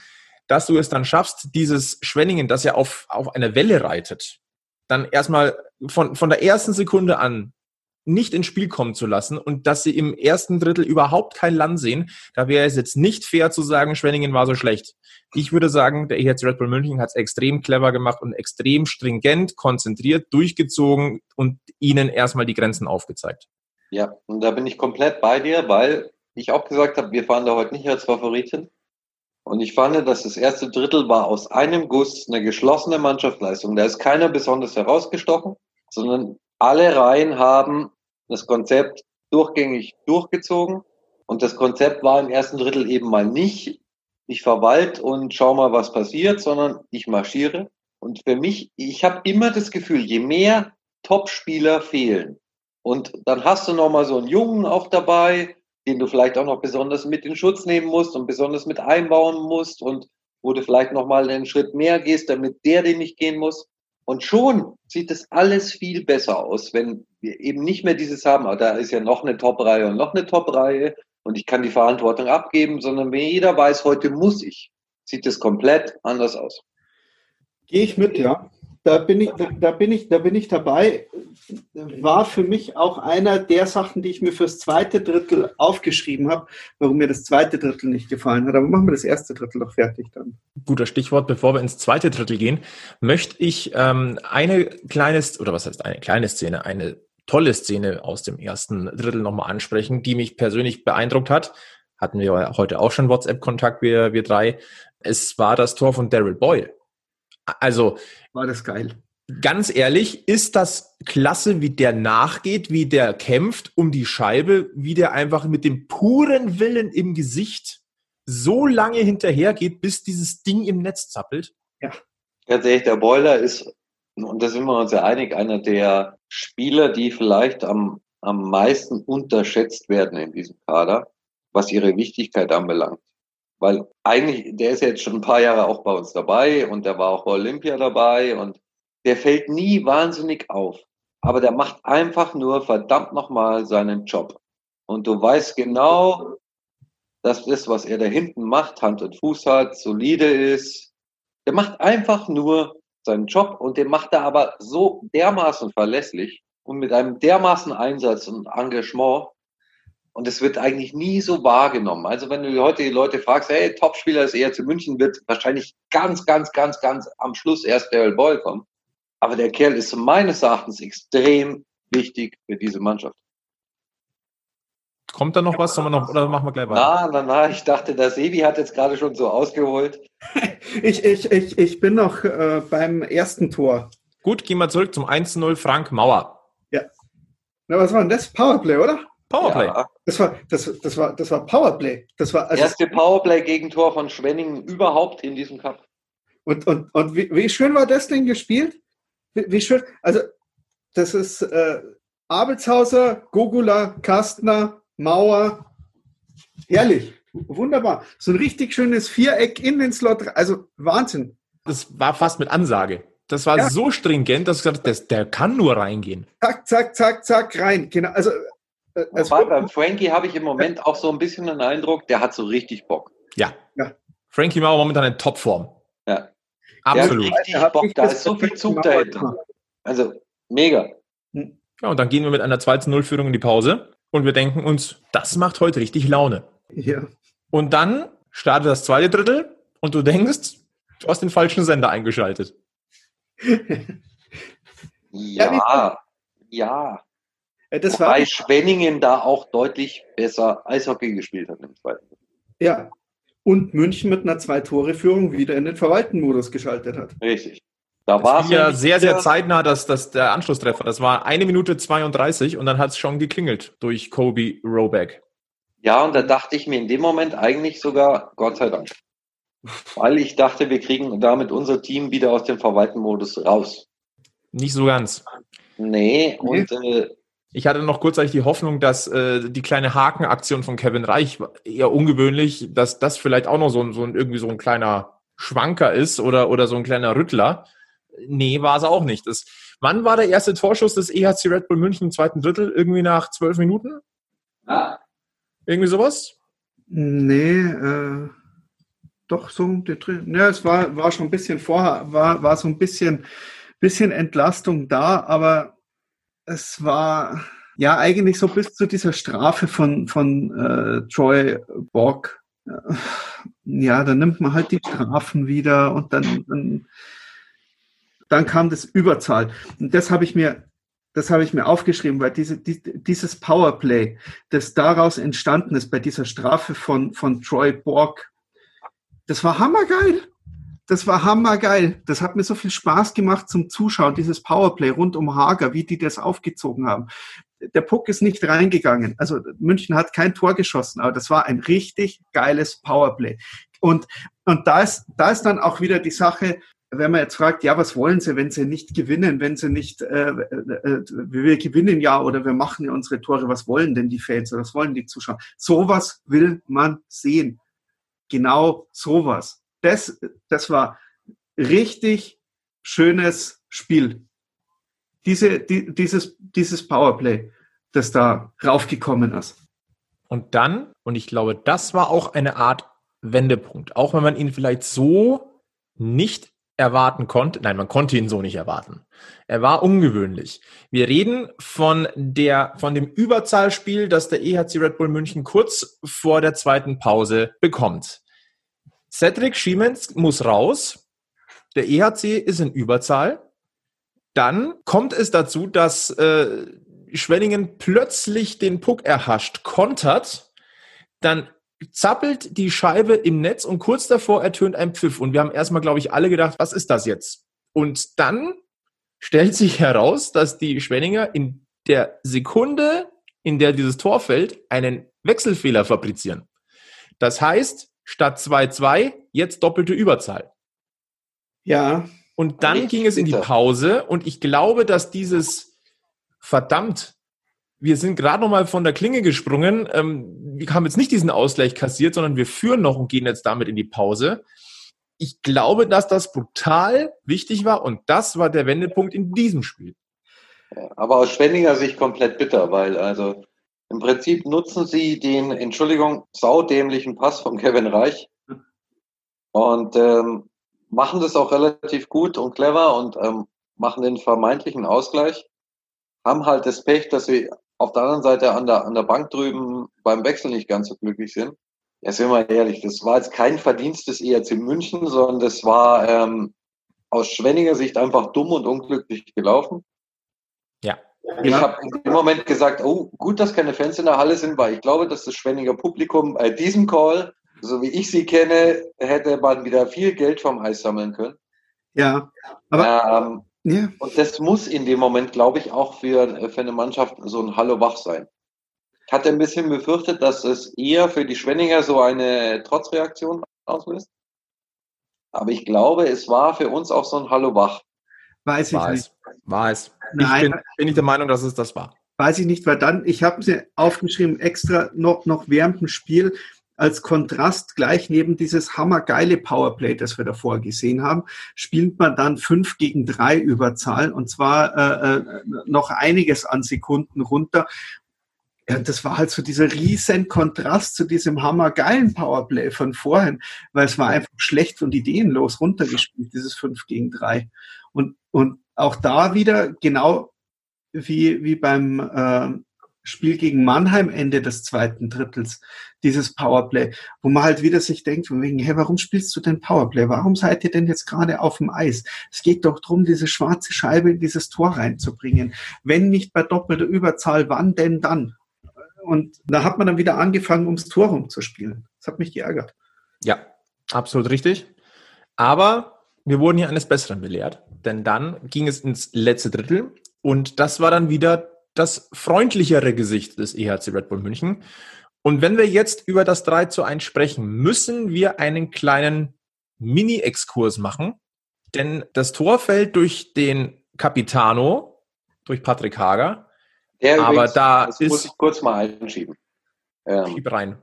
dass du es dann schaffst, dieses Schwenningen, das ja auf, auf einer Welle reitet, dann erstmal von, von der ersten Sekunde an nicht ins Spiel kommen zu lassen und dass sie im ersten Drittel überhaupt kein Land sehen, da wäre es jetzt nicht fair zu sagen, Schwenningen war so schlecht. Ich würde sagen, der EHC Red Bull München hat es extrem clever gemacht und extrem stringent, konzentriert, durchgezogen und ihnen erstmal die Grenzen aufgezeigt. Ja, und da bin ich komplett bei dir, weil ich auch gesagt habe, wir fahren da heute nicht als Favoriten. Und ich fand, dass das erste Drittel war aus einem Guss eine geschlossene Mannschaftsleistung. Da ist keiner besonders herausgestochen, sondern alle Reihen haben das Konzept durchgängig durchgezogen. Und das Konzept war im ersten Drittel eben mal nicht, ich verwalte und schau mal, was passiert, sondern ich marschiere. Und für mich, ich habe immer das Gefühl, je mehr Topspieler fehlen, und dann hast du noch mal so einen Jungen auch dabei, den du vielleicht auch noch besonders mit in Schutz nehmen musst und besonders mit einbauen musst und wo du vielleicht noch mal einen Schritt mehr gehst, damit der den nicht gehen muss. Und schon sieht das alles viel besser aus, wenn wir eben nicht mehr dieses haben, aber da ist ja noch eine Top-Reihe und noch eine Top-Reihe und ich kann die Verantwortung abgeben, sondern wenn jeder weiß, heute muss ich, sieht es komplett anders aus. Gehe ich mit, ja. da bin ich, da bin ich, da bin ich dabei. War für mich auch einer der Sachen, die ich mir fürs zweite Drittel aufgeschrieben habe, warum mir das zweite Drittel nicht gefallen hat. Aber machen wir das erste Drittel noch fertig dann. Guter Stichwort. Bevor wir ins zweite Drittel gehen, möchte ich ähm, eine kleine, oder was heißt eine kleine Szene, eine tolle Szene aus dem ersten Drittel nochmal ansprechen, die mich persönlich beeindruckt hat. Hatten wir heute auch schon WhatsApp-Kontakt, wir, wir drei. Es war das Tor von Daryl Boyle. Also. War das geil. Ganz ehrlich, ist das klasse, wie der nachgeht, wie der kämpft um die Scheibe, wie der einfach mit dem puren Willen im Gesicht so lange hinterhergeht, bis dieses Ding im Netz zappelt? Ja. Ganz ehrlich, der Boiler ist, und da sind wir uns ja einig, einer der Spieler, die vielleicht am, am meisten unterschätzt werden in diesem Kader, was ihre Wichtigkeit anbelangt. Weil eigentlich, der ist jetzt schon ein paar Jahre auch bei uns dabei und der war auch bei Olympia dabei und der fällt nie wahnsinnig auf. Aber der macht einfach nur verdammt nochmal seinen Job. Und du weißt genau, das, was er da hinten macht, Hand und Fuß hat, solide ist. Der macht einfach nur seinen Job und den macht er aber so dermaßen verlässlich und mit einem dermaßen Einsatz und Engagement, und es wird eigentlich nie so wahrgenommen. Also wenn du heute die Leute fragst, hey, Topspieler ist eher zu München, wird wahrscheinlich ganz, ganz, ganz, ganz am Schluss erst Daryl Boyle kommen. Aber der Kerl ist meines Erachtens extrem wichtig für diese Mannschaft. Kommt da noch was? Sollen wir noch, oder machen wir gleich weiter? Na, na, na, ich dachte, der Sebi hat jetzt gerade schon so ausgeholt. ich, ich, ich, ich bin noch äh, beim ersten Tor. Gut, gehen wir zurück zum 1-0 Frank Mauer. Ja. Na, was war denn das? Powerplay, oder? Powerplay. Ja. Das war, das, das war, das war Powerplay. Das war also erste Powerplay-Gegentor von Schwenningen überhaupt in diesem Cup. Und, und, und wie, wie schön war das Ding gespielt? Wie, wie schön, also das ist äh, Abelshauser, Gogula, Kastner, Mauer. Herrlich, wunderbar. So ein richtig schönes Viereck in den Slot, also Wahnsinn. Das war fast mit Ansage. Das war ja. so stringent, dass ich gesagt habe, der kann nur reingehen. Zack, zack, zack, zack, rein. Genau, also äh, Wobei, beim Frankie habe ich im Moment auch so ein bisschen den Eindruck, der hat so richtig Bock. Ja. ja. Frankie Mauer momentan in Topform. Ja. Absolut. Der hat richtig Bock, da ist so viel Zug dahinter. Also, mega. Hm. Ja, und dann gehen wir mit einer 2-0-Führung in die Pause und wir denken uns, das macht heute richtig Laune. Ja. Und dann startet das zweite Drittel und du denkst, du hast den falschen Sender eingeschaltet. ja, ja. Das Wobei war Schwenningen da auch deutlich besser Eishockey gespielt hat im zweiten. Ja. Und München mit einer Zwei-Tore-Führung wieder in den Verwaltenmodus geschaltet hat. Richtig. Da war es ja sehr, sehr zeitnah, dass, dass der Anschlusstreffer. Das war eine Minute 32 und dann hat es schon geklingelt durch Kobe Roback. Ja, und da dachte ich mir in dem Moment eigentlich sogar, Gott sei Dank. Weil ich dachte, wir kriegen damit unser Team wieder aus dem Verwaltenmodus raus. Nicht so ganz. Nee, und äh, ich hatte noch kurzzeitig die Hoffnung, dass äh, die kleine Hakenaktion von Kevin Reich eher ungewöhnlich, dass das vielleicht auch noch so, ein, so ein, irgendwie so ein kleiner Schwanker ist oder, oder so ein kleiner Rüttler. Nee, war es auch nicht. Das, wann war der erste Torschuss des EHC Red Bull München im zweiten Drittel? Irgendwie nach zwölf Minuten? Ja. Irgendwie sowas? Nee, äh, doch so. Ja, es war, war schon ein bisschen vorher, war, war so ein bisschen, bisschen Entlastung da, aber es war ja eigentlich so bis zu dieser Strafe von, von äh, Troy Borg. Ja, dann nimmt man halt die Strafen wieder und dann, dann, dann kam das Überzahl. Und das habe ich mir, das habe ich mir aufgeschrieben, weil diese, die, dieses Powerplay, das daraus entstanden ist bei dieser Strafe von, von Troy Borg, das war hammergeil das war hammergeil. Das hat mir so viel Spaß gemacht zum Zuschauen, dieses Powerplay rund um Hager, wie die das aufgezogen haben. Der Puck ist nicht reingegangen. Also München hat kein Tor geschossen, aber das war ein richtig geiles Powerplay. Und, und da ist, da ist dann auch wieder die Sache, wenn man jetzt fragt, ja, was wollen sie, wenn sie nicht gewinnen, wenn sie nicht, äh, äh, äh wir gewinnen ja oder wir machen ja unsere Tore, was wollen denn die Fans oder was wollen die Zuschauer? Sowas will man sehen. Genau sowas das, das war richtig schönes Spiel. Diese, die, dieses, dieses Powerplay, das da raufgekommen ist. Und dann, und ich glaube, das war auch eine Art Wendepunkt, auch wenn man ihn vielleicht so nicht erwarten konnte. Nein, man konnte ihn so nicht erwarten. Er war ungewöhnlich. Wir reden von der, von dem Überzahlspiel, das der EHC Red Bull München kurz vor der zweiten Pause bekommt. Cedric Schiemens muss raus. Der EHC ist in Überzahl. Dann kommt es dazu, dass äh, Schwenningen plötzlich den Puck erhascht, kontert. Dann zappelt die Scheibe im Netz und kurz davor ertönt ein Pfiff. Und wir haben erstmal, glaube ich, alle gedacht, was ist das jetzt? Und dann stellt sich heraus, dass die Schwenninger in der Sekunde, in der dieses Tor fällt, einen Wechselfehler fabrizieren. Das heißt, statt 2-2 jetzt doppelte Überzahl. Ja. Und dann ging es in die Pause und ich glaube, dass dieses verdammt wir sind gerade noch mal von der Klinge gesprungen. Ähm, wir haben jetzt nicht diesen Ausgleich kassiert, sondern wir führen noch und gehen jetzt damit in die Pause. Ich glaube, dass das brutal wichtig war und das war der Wendepunkt in diesem Spiel. Aber aus Schwenninger Sicht komplett bitter, weil also im Prinzip nutzen sie den, Entschuldigung, saudämlichen Pass von Kevin Reich und ähm, machen das auch relativ gut und clever und ähm, machen den vermeintlichen Ausgleich haben halt das Pech, dass sie auf der anderen Seite an der, an der Bank drüben beim Wechsel nicht ganz so glücklich sind. Ja, sind wir ehrlich, das war jetzt kein Verdienst des ERC München, sondern das war ähm, aus Schwenninger Sicht einfach dumm und unglücklich gelaufen. Ja. Ich habe im Moment gesagt, oh, gut, dass keine Fans in der Halle sind, weil ich glaube, dass das Schwenninger Publikum bei diesem Call, so wie ich sie kenne, hätte man wieder viel Geld vom Eis sammeln können. Ja, aber ähm, ja. Und das muss in dem Moment, glaube ich, auch für, für eine Mannschaft so ein Hallo wach sein. Ich hatte ein bisschen befürchtet, dass es eher für die Schwenninger so eine Trotzreaktion auslöst. Aber ich glaube, es war für uns auch so ein Hallo wach. Weiß ich war nicht. Es. War es. Nein. Ich bin, bin ich der Meinung, dass es das war. Weiß ich nicht, weil dann, ich habe sie aufgeschrieben, extra noch, noch während dem Spiel, als Kontrast gleich neben dieses hammergeile Powerplay, das wir davor gesehen haben, spielt man dann fünf gegen drei Überzahl und zwar äh, äh, noch einiges an Sekunden runter. Ja, das war halt so dieser riesen Kontrast zu diesem hammergeilen Powerplay von vorhin, weil es war einfach schlecht und ideenlos runtergespielt, dieses fünf gegen drei. Und, und auch da wieder genau wie, wie beim äh, Spiel gegen Mannheim Ende des zweiten Drittels, dieses Powerplay, wo man halt wieder sich denkt, von wegen, hey, warum spielst du denn Powerplay? Warum seid ihr denn jetzt gerade auf dem Eis? Es geht doch darum, diese schwarze Scheibe in dieses Tor reinzubringen. Wenn nicht bei doppelter Überzahl, wann denn dann? Und da hat man dann wieder angefangen, ums Tor rumzuspielen. Das hat mich geärgert. Ja, absolut richtig. Aber wir wurden hier eines Besseren belehrt, denn dann ging es ins letzte Drittel und das war dann wieder das freundlichere Gesicht des EHC Red Bull München. Und wenn wir jetzt über das 3 zu 1 sprechen, müssen wir einen kleinen Mini-Exkurs machen. Denn das Tor fällt durch den Capitano, durch Patrick Hager. Der aber übrigens, da das ist. muss ich kurz mal einschieben. Ähm, Schieb rein.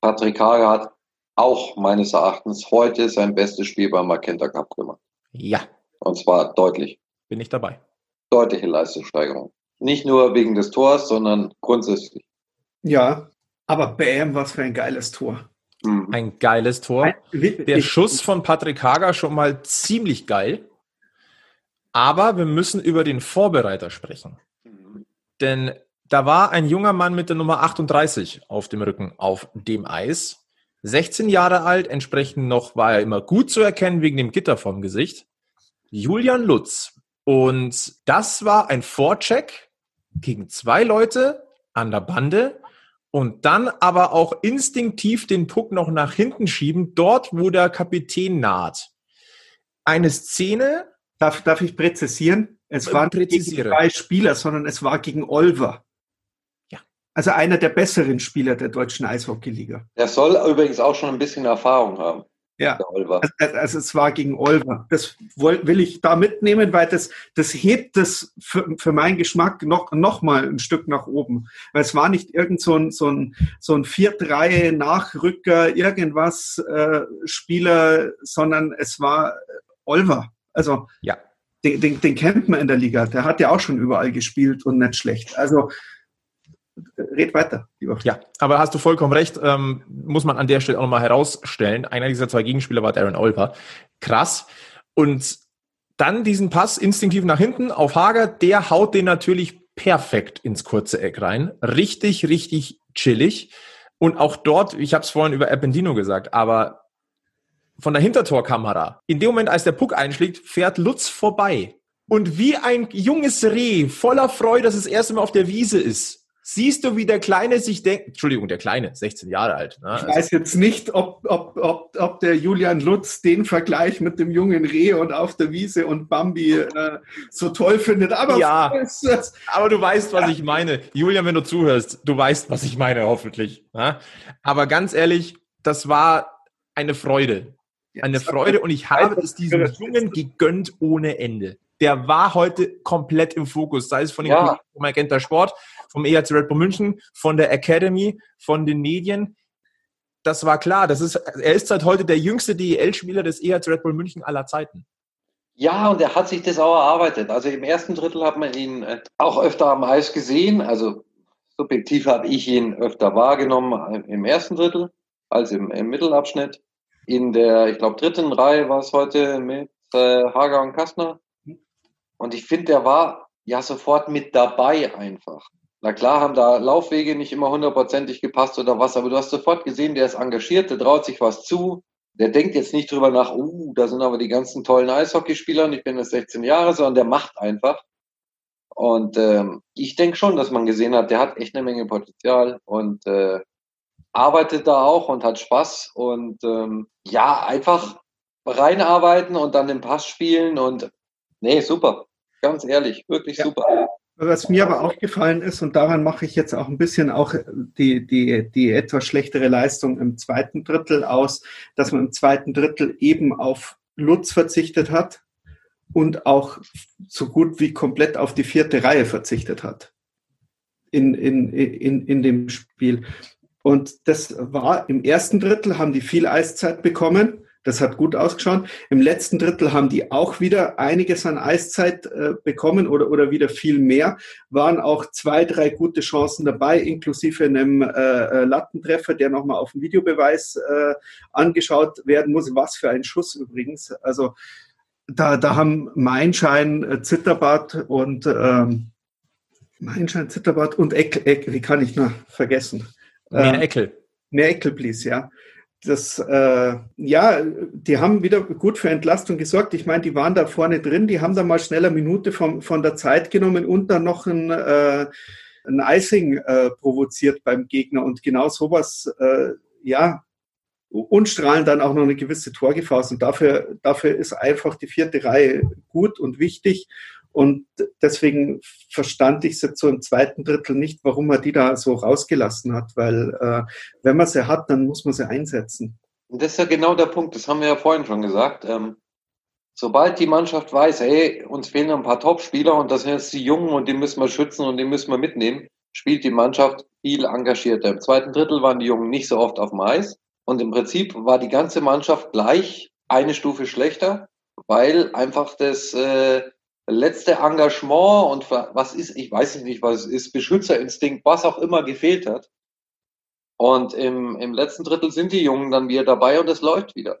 Patrick Hager hat auch meines Erachtens heute sein bestes Spiel beim Magenta Cup gemacht. Ja, Und zwar deutlich. bin ich dabei. Deutliche Leistungssteigerung. Nicht nur wegen des Tors, sondern grundsätzlich. Ja, aber bam, was für ein geiles Tor. Mhm. Ein geiles Tor. Der Schuss von Patrick Hager schon mal ziemlich geil. Aber wir müssen über den Vorbereiter sprechen. Denn da war ein junger Mann mit der Nummer 38 auf dem Rücken auf dem Eis. 16 Jahre alt, entsprechend noch war er immer gut zu erkennen wegen dem Gitter vom Gesicht. Julian Lutz. Und das war ein Vorcheck gegen zwei Leute an der Bande und dann aber auch instinktiv den Puck noch nach hinten schieben, dort wo der Kapitän naht. Eine Szene. Darf, darf ich präzisieren? Es waren nicht zwei Spieler, sondern es war gegen Olver. Ja. Also einer der besseren Spieler der deutschen Eishockeyliga. Der soll übrigens auch schon ein bisschen Erfahrung haben, Ja. Oliver. Also, also es war gegen Olver. Das will ich da mitnehmen, weil das, das hebt das für, für meinen Geschmack noch, noch mal ein Stück nach oben. Weil es war nicht irgend so ein, so ein, so ein Viertreihe Nachrücker, irgendwas äh, Spieler, sondern es war Olver. Also Ja. den, den, den kennt man in der Liga. Der hat ja auch schon überall gespielt und nicht schlecht. Also red weiter, lieber. Ja, aber hast du vollkommen recht, ähm, muss man an der Stelle auch nochmal herausstellen. Einer dieser zwei Gegenspieler war Darren Olper. krass. Und dann diesen Pass instinktiv nach hinten auf Hager, der haut den natürlich perfekt ins kurze Eck rein. Richtig, richtig chillig. Und auch dort, ich habe es vorhin über Appendino gesagt, aber von der Hintertorkamera, in dem Moment, als der Puck einschlägt, fährt Lutz vorbei. Und wie ein junges Reh, voller Freude, dass es das erste Mal auf der Wiese ist, siehst du, wie der Kleine sich denkt, Entschuldigung, der Kleine, 16 Jahre alt. Ne? Ich also, weiß jetzt nicht, ob, ob, ob, ob der Julian Lutz den Vergleich mit dem jungen Reh und auf der Wiese und Bambi äh, so toll findet. Aber, ja, aber du weißt, was ich meine. Julian, wenn du zuhörst, du weißt, was ich meine, hoffentlich. Ne? Aber ganz ehrlich, das war eine Freude. Eine Freude und ich habe es diesem Jungen gegönnt ohne Ende der war heute komplett im Fokus, sei es von den ja. Kollegen vom Magenta Sport, vom EHC Red Bull München, von der Academy, von den Medien. Das war klar. Das ist, er ist seit heute der jüngste DEL-Spieler des EHC Red Bull München aller Zeiten. Ja, und er hat sich das auch erarbeitet. Also im ersten Drittel hat man ihn äh, auch öfter am Eis gesehen. Also subjektiv habe ich ihn öfter wahrgenommen im ersten Drittel als im, im Mittelabschnitt. In der, ich glaube, dritten Reihe war es heute mit äh, Hager und Kastner. Und ich finde, der war ja sofort mit dabei einfach. Na klar haben da Laufwege nicht immer hundertprozentig gepasst oder was, aber du hast sofort gesehen, der ist engagiert, der traut sich was zu, der denkt jetzt nicht drüber nach, uh, da sind aber die ganzen tollen Eishockeyspieler und ich bin jetzt 16 Jahre, sondern der macht einfach. Und ähm, ich denke schon, dass man gesehen hat, der hat echt eine Menge Potenzial und äh, arbeitet da auch und hat Spaß und ähm, ja, einfach reinarbeiten und dann den Pass spielen und Nee, super. Ganz ehrlich, wirklich ja. super. Was mir aber aufgefallen ist, und daran mache ich jetzt auch ein bisschen auch die, die, die etwas schlechtere Leistung im zweiten Drittel aus, dass man im zweiten Drittel eben auf Lutz verzichtet hat und auch so gut wie komplett auf die vierte Reihe verzichtet hat in, in, in, in dem Spiel. Und das war im ersten Drittel, haben die viel Eiszeit bekommen das hat gut ausgeschaut. Im letzten Drittel haben die auch wieder einiges an Eiszeit äh, bekommen oder, oder wieder viel mehr. Waren auch zwei, drei gute Chancen dabei, inklusive einem äh, äh Lattentreffer, der nochmal auf dem Videobeweis äh, angeschaut werden muss. Was für ein Schuss übrigens. Also da, da haben Meinschein, äh, Zitterbart und ähm, Meinschein, Zitterbart und Eckel, Eckel, wie kann ich noch vergessen? Mehr ähm, Eckel. Mehr Eckel, please, ja das, äh, ja, die haben wieder gut für Entlastung gesorgt. Ich meine, die waren da vorne drin, die haben da mal schneller Minute vom, von der Zeit genommen und dann noch ein, äh, ein Icing äh, provoziert beim Gegner. Und genau sowas, äh, ja, und strahlen dann auch noch eine gewisse Torgefahr. Und dafür, dafür ist einfach die vierte Reihe gut und wichtig. Und deswegen verstand ich jetzt so im zweiten Drittel nicht, warum er die da so rausgelassen hat, weil äh, wenn man sie hat, dann muss man sie einsetzen. Und das ist ja genau der Punkt, das haben wir ja vorhin schon gesagt. Ähm, sobald die Mannschaft weiß, hey, uns fehlen ein paar Top-Spieler und das sind jetzt die Jungen und die müssen wir schützen und die müssen wir mitnehmen, spielt die Mannschaft viel engagierter. Im zweiten Drittel waren die Jungen nicht so oft auf dem Eis und im Prinzip war die ganze Mannschaft gleich eine Stufe schlechter, weil einfach das äh, letzte Engagement und was ist, ich weiß nicht, was es ist, Beschützerinstinkt, was auch immer gefehlt hat. Und im, im letzten Drittel sind die Jungen dann wieder dabei und es läuft wieder.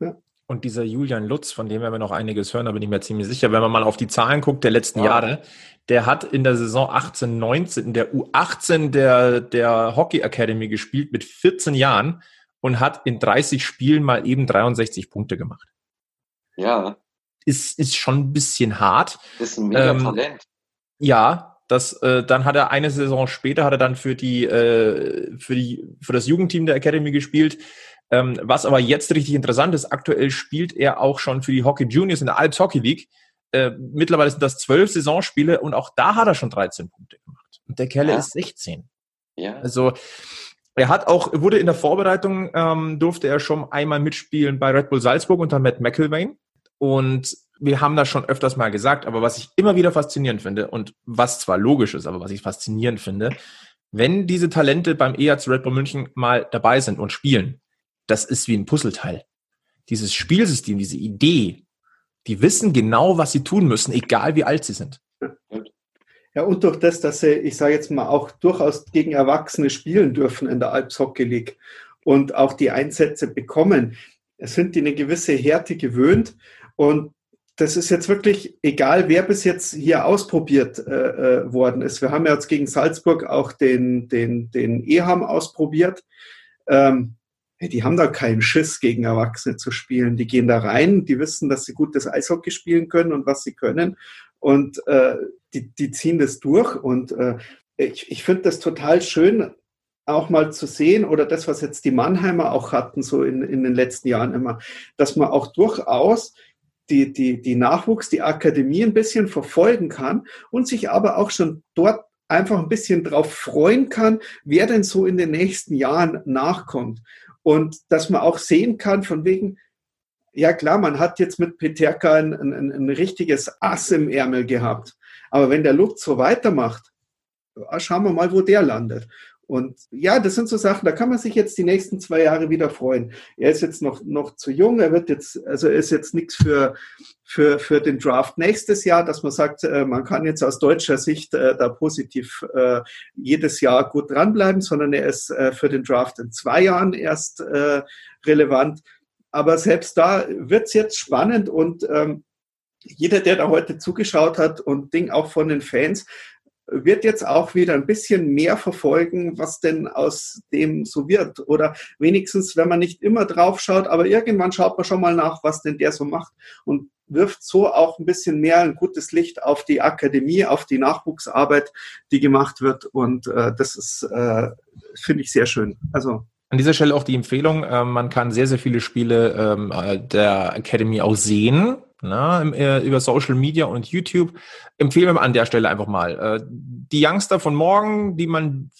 Ja. Und dieser Julian Lutz, von dem werden wir noch einiges hören, da bin ich mir ziemlich sicher, wenn man mal auf die Zahlen guckt der letzten ja. Jahre, der hat in der Saison 18, 19, in der U18 der, der Hockey Academy gespielt mit 14 Jahren und hat in 30 Spielen mal eben 63 Punkte gemacht. Ja ist, ist schon ein bisschen hart. Ist ein mega ähm, Talent. Ja, das, äh, dann hat er eine Saison später hat er dann für die, äh, für die, für das Jugendteam der Academy gespielt. Ähm, was aber jetzt richtig interessant ist, aktuell spielt er auch schon für die Hockey Juniors in der Alps Hockey League. Äh, mittlerweile sind das zwölf Saisonspiele und auch da hat er schon 13 Punkte gemacht. Und der Kerle ja. ist 16. Ja. Also er hat auch, wurde in der Vorbereitung, ähm, durfte er schon einmal mitspielen bei Red Bull Salzburg unter Matt McIlvain. Und wir haben das schon öfters mal gesagt, aber was ich immer wieder faszinierend finde und was zwar logisch ist, aber was ich faszinierend finde, wenn diese Talente beim EAZ Red Bull München mal dabei sind und spielen, das ist wie ein Puzzleteil. Dieses Spielsystem, diese Idee, die wissen genau, was sie tun müssen, egal wie alt sie sind. Ja, und durch das, dass sie, ich sage jetzt mal, auch durchaus gegen Erwachsene spielen dürfen in der Alps Hockey League und auch die Einsätze bekommen, sind die eine gewisse Härte gewöhnt und das ist jetzt wirklich egal, wer bis jetzt hier ausprobiert äh, äh, worden ist. Wir haben ja jetzt gegen Salzburg auch den, den, den Eham ausprobiert. Ähm, die haben da keinen Schiss, gegen Erwachsene zu spielen. Die gehen da rein, die wissen, dass sie gutes Eishockey spielen können und was sie können. Und äh, die, die ziehen das durch. Und äh, ich, ich finde das total schön, auch mal zu sehen, oder das, was jetzt die Mannheimer auch hatten, so in, in den letzten Jahren immer, dass man auch durchaus die, die, die Nachwuchs, die Akademie ein bisschen verfolgen kann und sich aber auch schon dort einfach ein bisschen drauf freuen kann, wer denn so in den nächsten Jahren nachkommt. Und dass man auch sehen kann, von wegen, ja klar, man hat jetzt mit Peterka ein, ein, ein richtiges Ass im Ärmel gehabt. Aber wenn der Luft so weitermacht, schauen wir mal, wo der landet. Und ja, das sind so Sachen, da kann man sich jetzt die nächsten zwei Jahre wieder freuen. Er ist jetzt noch, noch zu jung, er wird jetzt, also er ist jetzt nichts für, für, für den Draft nächstes Jahr, dass man sagt, äh, man kann jetzt aus deutscher Sicht äh, da positiv äh, jedes Jahr gut dranbleiben, sondern er ist für den Draft in zwei Jahren erst relevant. Aber selbst da wird's jetzt spannend und ähm, jeder, der da heute zugeschaut hat und Ding auch von den Fans, wird jetzt auch wieder ein bisschen mehr verfolgen, was denn aus dem so wird. Oder wenigstens, wenn man nicht immer drauf schaut, aber irgendwann schaut man schon mal nach, was denn der so macht und wirft so auch ein bisschen mehr ein gutes Licht auf die Akademie, auf die Nachwuchsarbeit, die gemacht wird. Und äh, das ist, äh, finde ich, sehr schön. Also an dieser Stelle auch die Empfehlung, äh, man kann sehr, sehr viele Spiele ähm, äh, der Academy auch sehen ne, äh, über Social Media und YouTube. Empfehlen wir an der Stelle einfach mal. Äh, die Youngster von morgen, die man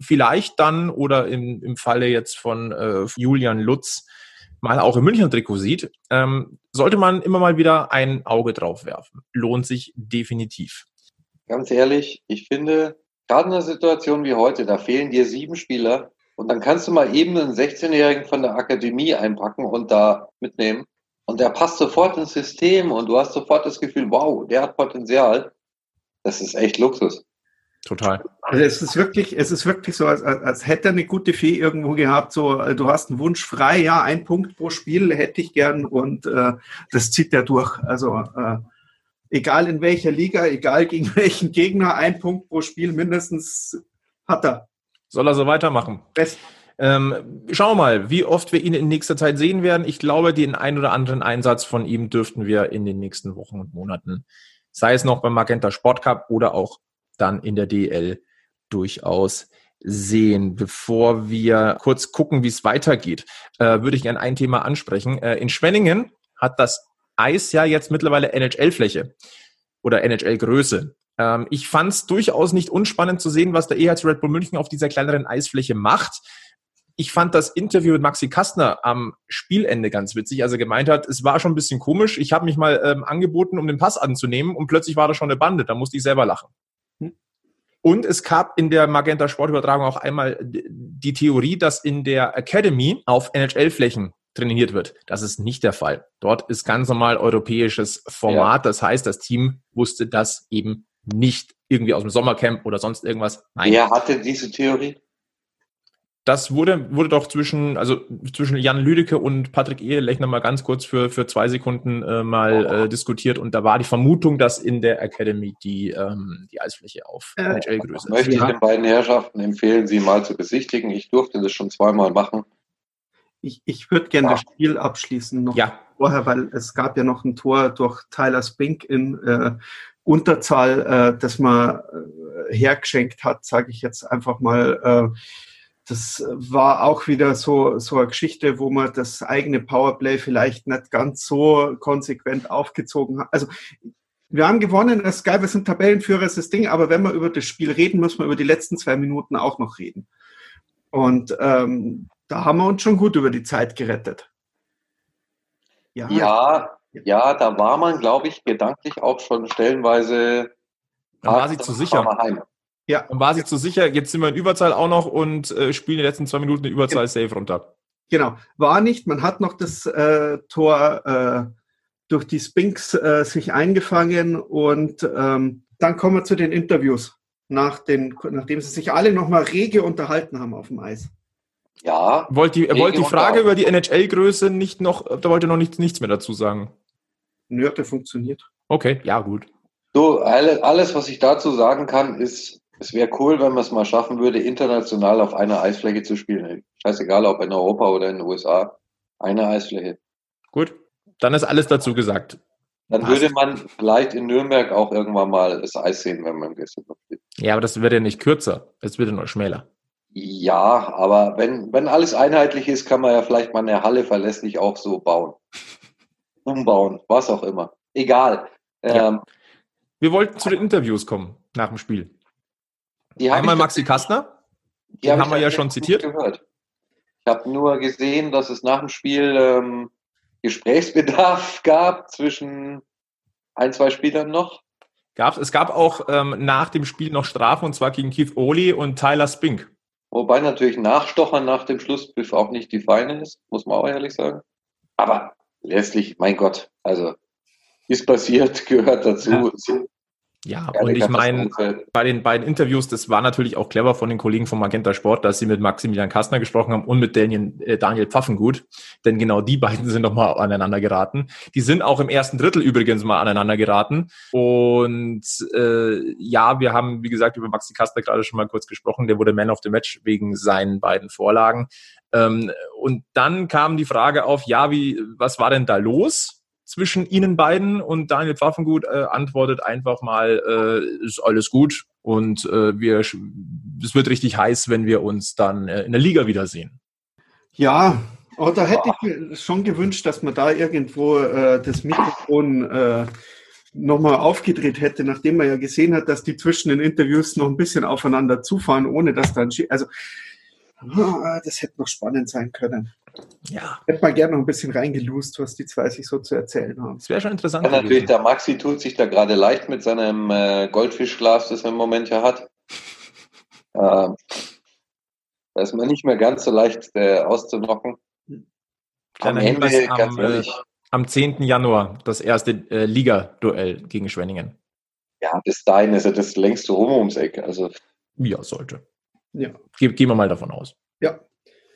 vielleicht dann oder im, im Falle jetzt von äh, Julian Lutz mal auch im Münchner Trikot sieht, ähm, sollte man immer mal wieder ein Auge drauf werfen. Lohnt sich definitiv. Ganz ehrlich, ich finde, gerade in einer Situation wie heute, da fehlen dir sieben Spieler und dann kannst du mal eben einen 16-Jährigen von der Akademie einpacken und da mitnehmen. Und der passt sofort ins System und du hast sofort das Gefühl, wow, der hat Potenzial. Das ist echt Luxus. Total. Also es ist wirklich, es ist wirklich so, als, als hätte er eine gute Fee irgendwo gehabt. So, äh, du hast einen Wunsch frei, ja, ein Punkt pro Spiel hätte ich gern und äh, das zieht er durch. Also äh, egal in welcher Liga, egal gegen welchen Gegner, ein Punkt pro Spiel mindestens hat er. Soll er so weitermachen? Best. Ähm, schauen wir mal, wie oft wir ihn in nächster Zeit sehen werden. Ich glaube, den ein oder anderen Einsatz von ihm dürften wir in den nächsten Wochen und Monaten, sei es noch beim Magenta Sport Cup oder auch dann in der DL durchaus sehen. Bevor wir kurz gucken, wie es weitergeht, äh, würde ich gerne ein Thema ansprechen. Äh, in Schwenningen hat das Eis ja jetzt mittlerweile NHL-Fläche oder NHL-Größe. Ähm, ich fand es durchaus nicht unspannend zu sehen, was der EHC Red Bull München auf dieser kleineren Eisfläche macht ich fand das Interview mit Maxi Kastner am Spielende ganz witzig, als er gemeint hat, es war schon ein bisschen komisch. Ich habe mich mal ähm, angeboten, um den Pass anzunehmen und plötzlich war da schon eine Bande. Da musste ich selber lachen. Hm. Und es gab in der Magenta Sportübertragung auch einmal die Theorie, dass in der Academy auf NHL-Flächen trainiert wird. Das ist nicht der Fall. Dort ist ganz normal europäisches Format. Ja. Das heißt, das Team wusste das eben nicht irgendwie aus dem Sommercamp oder sonst irgendwas. Nein. Wer hatte diese Theorie? Das wurde, wurde doch zwischen, also zwischen Jan Lüdecke und Patrick Ehelechner mal ganz kurz für, für zwei Sekunden äh, mal äh, diskutiert und da war die Vermutung, dass in der Academy die, ähm, die Eisfläche auf äh, NHL-Größe ist. Möchte ich den beiden Herrschaften empfehlen, sie mal zu besichtigen. Ich durfte das schon zweimal machen. Ich, ich würde gerne ja. das Spiel abschließen noch ja. vorher, weil es gab ja noch ein Tor durch Tyler Spink in äh, Unterzahl, äh, das man äh, hergeschenkt hat, sage ich jetzt einfach mal. Äh, das war auch wieder so, so eine Geschichte, wo man das eigene Powerplay vielleicht nicht ganz so konsequent aufgezogen hat. Also wir haben gewonnen, das ist geil, wir sind Tabellenführer, ist das Ding, aber wenn wir über das Spiel reden, müssen wir über die letzten zwei Minuten auch noch reden. Und ähm, da haben wir uns schon gut über die Zeit gerettet. Ja, ja, ja da war man, glaube ich, gedanklich auch schon stellenweise. Da war sie zu sicher. Heim. Ja. Dann war sie zu sicher, jetzt sind wir in Überzahl auch noch und äh, spielen die letzten zwei Minuten eine Überzahl genau. safe runter. Genau, war nicht. Man hat noch das äh, Tor äh, durch die Spinks äh, sich eingefangen und ähm, dann kommen wir zu den Interviews, nach den, nachdem sie sich alle nochmal rege unterhalten haben auf dem Eis. Ja. Wollt die, wollt die Frage über die NHL-Größe nicht noch, da wollte noch nichts, nichts mehr dazu sagen. Nö, der funktioniert. Okay, ja, gut. So, alle, alles, was ich dazu sagen kann, ist, es wäre cool, wenn man es mal schaffen würde, international auf einer Eisfläche zu spielen. Scheißegal, ob in Europa oder in den USA. Eine Eisfläche. Gut. Dann ist alles dazu gesagt. Dann Passt. würde man vielleicht in Nürnberg auch irgendwann mal das Eis sehen, wenn man im Gästeblock steht. Ja, aber das wird ja nicht kürzer. Es wird ja nur schmäler. Ja, aber wenn, wenn alles einheitlich ist, kann man ja vielleicht mal eine Halle verlässlich auch so bauen. Umbauen, was auch immer. Egal. Ja. Ähm, Wir wollten zu den Interviews kommen nach dem Spiel. Die Einmal ich Maxi Kastner. Die Den hab haben ich wir ja schon zitiert. Gehört. Ich habe nur gesehen, dass es nach dem Spiel ähm, Gesprächsbedarf gab zwischen ein, zwei Spielern noch. Gab's, es gab auch ähm, nach dem Spiel noch Strafen und zwar gegen Keith Oli und Tyler Spink. Wobei natürlich Nachstochern nach dem Schlusspfiff auch nicht die Feine ist, muss man auch ehrlich sagen. Aber letztlich, mein Gott, also ist passiert, gehört dazu. Ja, Keine und ich meine, bei den beiden Interviews, das war natürlich auch clever von den Kollegen von Magenta Sport, dass sie mit Maximilian Kastner gesprochen haben und mit Daniel, äh, Daniel Pfaffengut, denn genau die beiden sind noch mal aneinander geraten. Die sind auch im ersten Drittel übrigens mal aneinander geraten. Und äh, ja, wir haben, wie gesagt, über Maxi Kastner gerade schon mal kurz gesprochen, der wurde Man of the Match wegen seinen beiden Vorlagen. Ähm, und dann kam die Frage auf, ja, wie, was war denn da los? Zwischen ihnen beiden und Daniel Pfaffengut äh, antwortet einfach mal, äh, ist alles gut und äh, wir, es wird richtig heiß, wenn wir uns dann äh, in der Liga wiedersehen. Ja, aber da hätte ich mir schon gewünscht, dass man da irgendwo äh, das Mikrofon äh, nochmal aufgedreht hätte, nachdem man ja gesehen hat, dass die zwischen den Interviews noch ein bisschen aufeinander zufahren, ohne dass dann, also ah, das hätte noch spannend sein können. Ja, Hätte mal gerne noch ein bisschen reingelust, was die zwei sich so zu erzählen haben. das wäre schon interessant. Ja, natürlich, gewesen. der Maxi tut sich da gerade leicht mit seinem äh, Goldfischglas, das er im Moment ja hat. Ähm, da ist man nicht mehr ganz so leicht äh, auszunocken. Am Ende, Hinweis, ganz am, äh, ehrlich, am 10. Januar das erste äh, Liga-Duell gegen Schwenningen. ja, bis dahin ist er das längste rum ums Eck. Also, Ja, sollte. Ja. Ge gehen wir mal davon aus. Ja.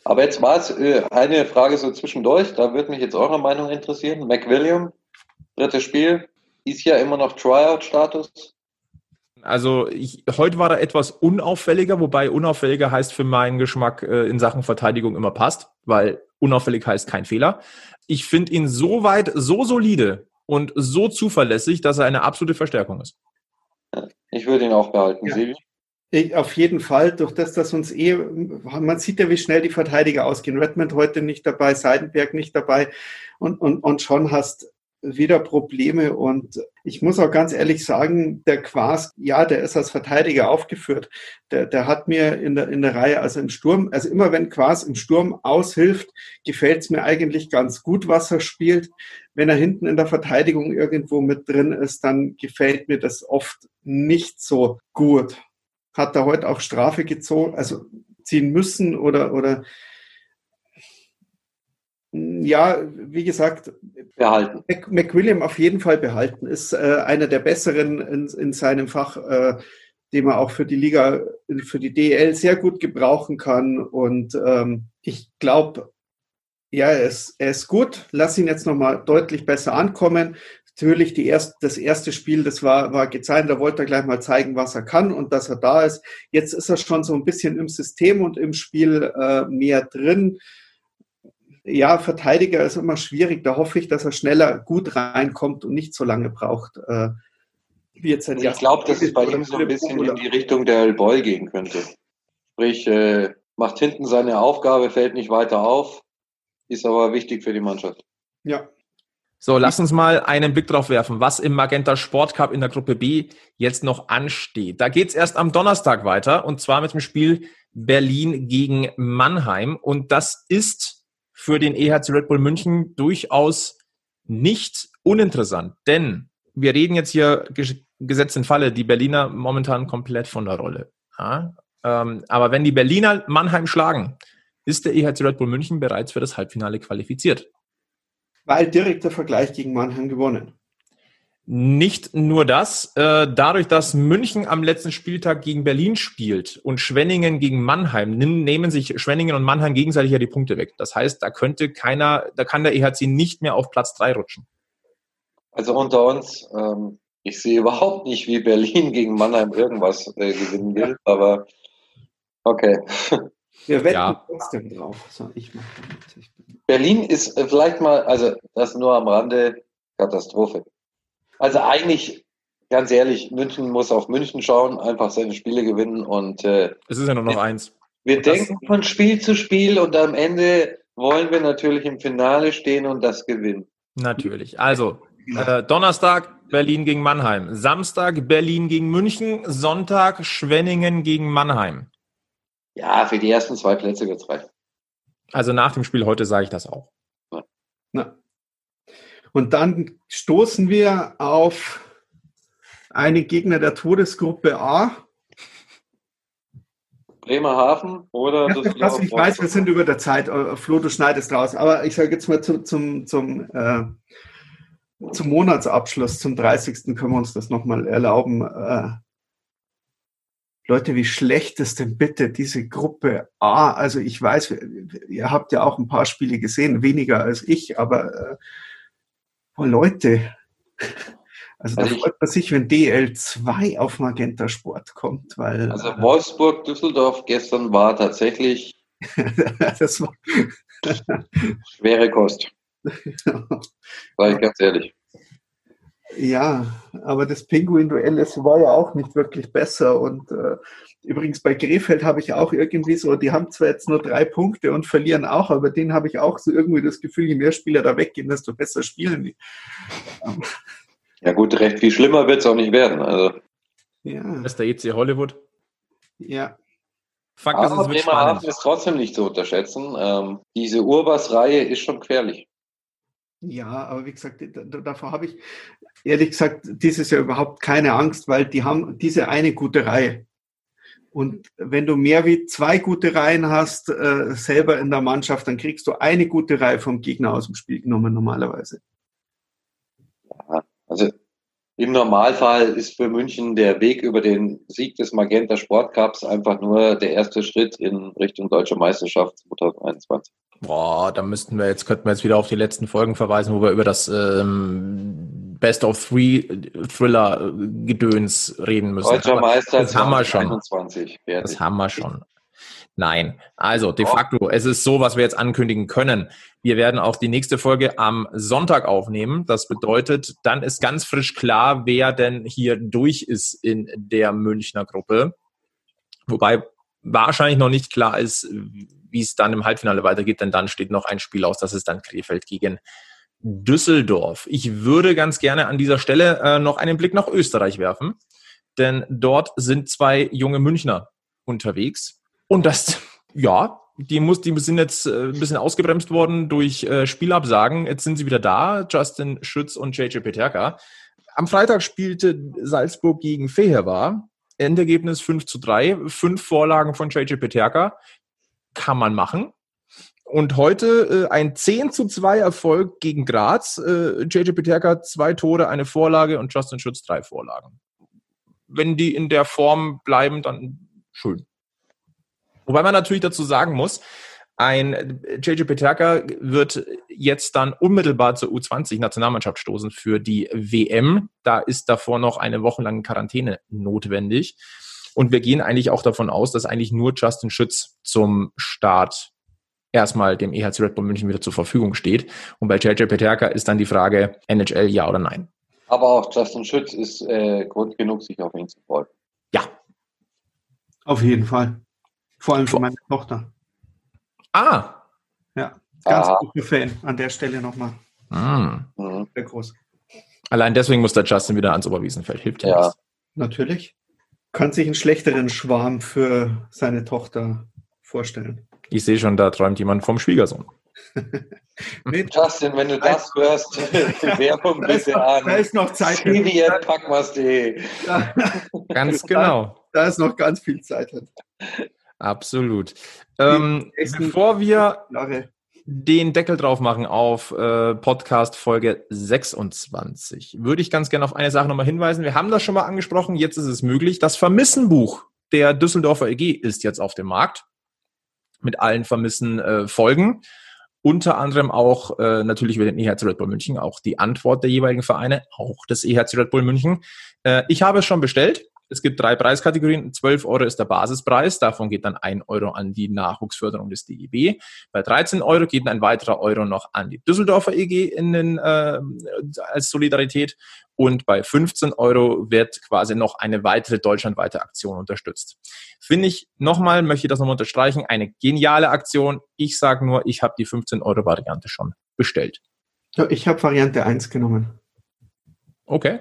Aber jetzt war es äh, eine Frage so zwischendurch, da würde mich jetzt eure Meinung interessieren. McWilliam, drittes Spiel, ist ja immer noch Tryout-Status. Also ich, heute war er etwas unauffälliger, wobei unauffälliger heißt für meinen Geschmack äh, in Sachen Verteidigung immer passt, weil unauffällig heißt kein Fehler. Ich finde ihn so weit, so solide und so zuverlässig, dass er eine absolute Verstärkung ist. Ich würde ihn auch behalten. Ja. Silvi? Ich, auf jeden Fall, durch das, dass uns eh, man sieht ja, wie schnell die Verteidiger ausgehen. Redmond heute nicht dabei, Seidenberg nicht dabei und, und, und schon hast wieder Probleme. Und ich muss auch ganz ehrlich sagen, der Quas, ja, der ist als Verteidiger aufgeführt. Der, der hat mir in der, in der Reihe, also im Sturm, also immer wenn Quas im Sturm aushilft, gefällt es mir eigentlich ganz gut, was er spielt. Wenn er hinten in der Verteidigung irgendwo mit drin ist, dann gefällt mir das oft nicht so gut hat er heute auch Strafe gezogen, also ziehen müssen oder, oder ja, wie gesagt, Behalten. Mac- McWilliam auf jeden Fall behalten, ist äh, einer der besseren in, in seinem Fach, äh, den man auch für die Liga, für die DL sehr gut gebrauchen kann. Und ähm, ich glaube, ja, er ist, er ist gut. Lass ihn jetzt nochmal deutlich besser ankommen. Natürlich, die erst, das erste Spiel, das war, war gezeigt, da wollte er gleich mal zeigen, was er kann und dass er da ist. Jetzt ist er schon so ein bisschen im System und im Spiel äh, mehr drin. Ja, Verteidiger ist immer schwierig. Da hoffe ich, dass er schneller gut reinkommt und nicht so lange braucht. Äh, wie jetzt ich glaube, dass es bei ihm so ein bisschen in die Richtung der Boy gehen könnte. Sprich, äh, macht hinten seine Aufgabe, fällt nicht weiter auf, ist aber wichtig für die Mannschaft. Ja, So, lass uns mal einen Blick drauf werfen, was im Magenta Sport Cup in der Gruppe B jetzt noch ansteht. Da geht's erst am Donnerstag weiter und zwar mit dem Spiel Berlin gegen Mannheim. Und das ist für den EHC Red Bull München durchaus nicht uninteressant, denn wir reden jetzt hier ges- gesetzt in Falle, die Berliner momentan komplett von der Rolle. Ja? Ähm, aber wenn die Berliner Mannheim schlagen, ist der EHC Red Bull München bereits für das Halbfinale qualifiziert. Weil direkter Vergleich gegen Mannheim gewonnen. Nicht nur das, äh, dadurch, dass München am letzten Spieltag gegen Berlin spielt und Schwenningen gegen Mannheim, nehmen sich Schwenningen und Mannheim gegenseitig ja die Punkte weg. Das heißt, da könnte keiner, da kann der EHC nicht mehr auf Platz drei rutschen. Also unter uns, ähm, ich sehe überhaupt nicht, wie Berlin gegen Mannheim irgendwas äh, gewinnen will, aber okay. Wir wetten ja. trotzdem drauf. So, ich mache Berlin ist äh, vielleicht mal, also das nur am Rande, Katastrophe. Also eigentlich, ganz ehrlich, München muss auf München schauen, einfach seine Spiele gewinnen und äh, es ist ja nur noch eins. Wir und denken von Spiel zu Spiel und am Ende wollen wir natürlich im Finale stehen und das gewinnen. Natürlich. Also äh, Donnerstag Berlin gegen Mannheim, Samstag Berlin gegen München, Sonntag Schwenningen gegen Mannheim. Ja, für die ersten zwei Plätze wird es reichen. Also nach dem Spiel heute sage ich das auch. Ja. Na. Und dann stoßen wir auf eine Gegner der Todesgruppe A. Bremerhaven oder ja, das Ich weiß, wir sind über der Zeit. Äh, Flo, du schneidest raus. Aber ich sage jetzt mal zum, zum, zum, äh, zum Monatsabschluss, zum 30. können wir uns das nochmal erlauben. Äh, Leute, wie schlecht ist denn bitte diese Gruppe A? Also ich weiß, ihr habt ja auch ein paar Spiele gesehen, weniger als ich, aber oh Leute, also, also da freut man sich, wenn DL2 auf Magenta Sport kommt, weil. Also äh, Wolfsburg, Düsseldorf gestern war tatsächlich das war schwere Kost. Sag ich ganz ehrlich. Ja, aber das Pinguin-Duell, war ja auch nicht wirklich besser. Und äh, übrigens bei Krefeld habe ich auch irgendwie so, die haben zwar jetzt nur drei Punkte und verlieren auch, aber denen habe ich auch so irgendwie das Gefühl, je mehr Spieler da weggehen, desto besser spielen die. Ja gut, recht viel schlimmer wird es auch nicht werden. Also. Ja. Das ist der EC Hollywood. Ja. Fakt aber ist, es Bremerhaven ist trotzdem nicht zu unterschätzen. Ähm, diese Urbas-Reihe ist schon gefährlich. Ja, aber wie gesagt, davor habe ich ehrlich gesagt dieses Jahr überhaupt keine Angst, weil die haben diese eine gute Reihe. Und wenn du mehr wie zwei gute Reihen hast, äh, selber in der Mannschaft, dann kriegst du eine gute Reihe vom Gegner aus dem Spiel genommen normalerweise. Ja, also im Normalfall ist für München der Weg über den Sieg des Magenta Sportcups einfach nur der erste Schritt in Richtung Deutsche Meisterschaft 2021. Boah, da müssten wir jetzt, könnten wir jetzt wieder auf die letzten Folgen verweisen, wo wir über das ähm, Best of Three Thriller Gedöns reden müssen. Deutscher Meister das haben wir schon. Das haben wir schon. Nein. Also, de facto, es ist so, was wir jetzt ankündigen können. Wir werden auch die nächste Folge am Sonntag aufnehmen. Das bedeutet, dann ist ganz frisch klar, wer denn hier durch ist in der Münchner Gruppe. Wobei wahrscheinlich noch nicht klar ist, wie es dann im Halbfinale weitergeht, denn dann steht noch ein Spiel aus, das ist dann Krefeld gegen Düsseldorf. Ich würde ganz gerne an dieser Stelle äh, noch einen Blick nach Österreich werfen, denn dort sind zwei junge Münchner unterwegs. Und das, ja, die, muss, die sind jetzt äh, ein bisschen ausgebremst worden durch äh, Spielabsagen. Jetzt sind sie wieder da, Justin Schütz und JJ Peterka. Am Freitag spielte Salzburg gegen Fehervar. Endergebnis 5 zu 3, fünf Vorlagen von JJ Peterka. Kann man machen. Und heute äh, ein 10 zu 2 Erfolg gegen Graz. Äh, JJ Peterka zwei Tore, eine Vorlage und Justin Schütz drei Vorlagen. Wenn die in der Form bleiben, dann schön. Wobei man natürlich dazu sagen muss, ein JJ Peterka wird jetzt dann unmittelbar zur U20-Nationalmannschaft stoßen für die WM. Da ist davor noch eine wochenlange Quarantäne notwendig. Und wir gehen eigentlich auch davon aus, dass eigentlich nur Justin Schütz zum Start erstmal dem EHC Red Bull München wieder zur Verfügung steht. Und bei JJ Peterka ist dann die Frage, NHL ja oder nein. Aber auch Justin Schütz ist äh, Grund genug, sich auf ihn zu freuen. Ja. Auf jeden Fall. Vor allem für meine Tochter. Ah. Ja, ganz ah. guter Fan an der Stelle nochmal. Mm. Sehr groß. Allein deswegen muss der Justin wieder ans Oberwiesenfeld. Hilft ja, ja. Natürlich. Kann sich einen schlechteren Schwarm für seine Tochter vorstellen. Ich sehe schon, da träumt jemand vom Schwiegersohn. nee, Justin, wenn du das hörst, Werbung bitte an. Da ist noch Zeit. Ganz genau. Da, da ist noch ganz viel Zeit. Absolut. Ähm, bevor wir den Deckel drauf machen auf äh, Podcast Folge 26, würde ich ganz gerne auf eine Sache nochmal hinweisen. Wir haben das schon mal angesprochen, jetzt ist es möglich. Das Vermissenbuch der Düsseldorfer EG ist jetzt auf dem Markt mit allen vermissen äh, Folgen. Unter anderem auch äh, natürlich über den EHC Red Bull München, auch die Antwort der jeweiligen Vereine, auch des EHC Red Bull München. Äh, ich habe es schon bestellt. Es gibt drei Preiskategorien. 12 Euro ist der Basispreis. Davon geht dann ein Euro an die Nachwuchsförderung des DEB. Bei 13 Euro geht ein weiterer Euro noch an die Düsseldorfer EG in den, äh, als Solidarität. Und bei 15 Euro wird quasi noch eine weitere deutschlandweite Aktion unterstützt. Finde ich nochmal, möchte ich das nochmal unterstreichen, eine geniale Aktion. Ich sage nur, ich habe die 15 Euro Variante schon bestellt. Ja, ich habe Variante 1 genommen. Okay.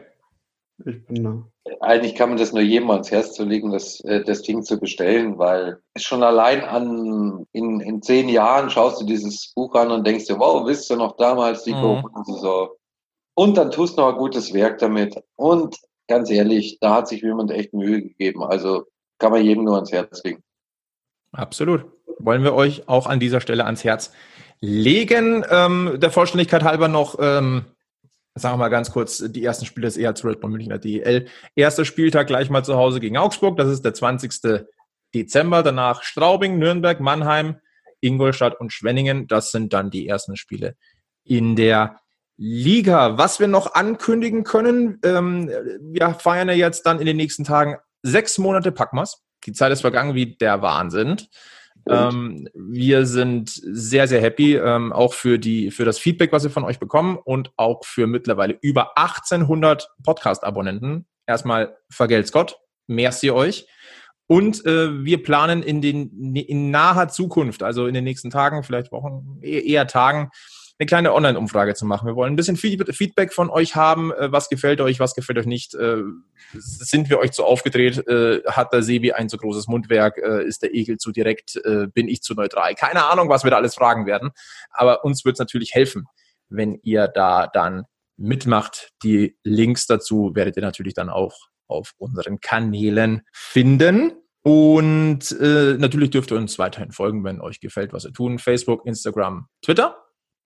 Ich bin da. Eigentlich kann man das nur jedem ans Herz zu legen, das, äh, das Ding zu bestellen, weil schon allein an in, in zehn Jahren schaust du dieses Buch an und denkst dir, wow, wisst ihr noch damals die mhm. so. Und dann tust du noch ein gutes Werk damit. Und ganz ehrlich, da hat sich jemand echt Mühe gegeben. Also kann man jedem nur ans Herz legen. Absolut. Wollen wir euch auch an dieser Stelle ans Herz legen. Ähm, der Vollständigkeit halber noch ähm, sagen wir mal ganz kurz, die ersten Spiele des EHC Red Bull Münchner DEL. Erster Spieltag gleich mal zu Hause gegen Augsburg, das ist der 20. Dezember. Danach Straubing, Nürnberg, Mannheim, Ingolstadt und Schwenningen. Das sind dann die ersten Spiele in der Liga. Was wir noch ankündigen können, ähm, wir feiern ja jetzt dann in den nächsten Tagen sechs Monate Packmas. Die Zeit ist vergangen wie der Wahnsinn. Ähm, wir sind sehr, sehr happy, ähm, auch für, die, für das Feedback, was wir von euch bekommen und auch für mittlerweile über 1800 Podcast-Abonnenten. Erstmal vergelt's Gott, merci euch. Und äh, wir planen in, den, in naher Zukunft, also in den nächsten Tagen, vielleicht Wochen, eher Tagen, eine kleine Online-Umfrage zu machen. Wir wollen ein bisschen Feedback von euch haben. Äh, was gefällt euch, was gefällt euch nicht? Äh, sind wir euch zu aufgedreht? Äh, hat der Sebi ein zu großes Mundwerk? Ist der Egel zu direkt? Bin ich zu neutral? Keine Ahnung, was wir da alles fragen werden. Aber uns wird es natürlich helfen, wenn ihr da dann mitmacht. Die Links dazu werdet ihr natürlich dann auch auf unseren Kanälen finden. Und äh, natürlich dürft ihr uns weiterhin folgen, wenn euch gefällt, was wir tun. Facebook, Instagram, Twitter.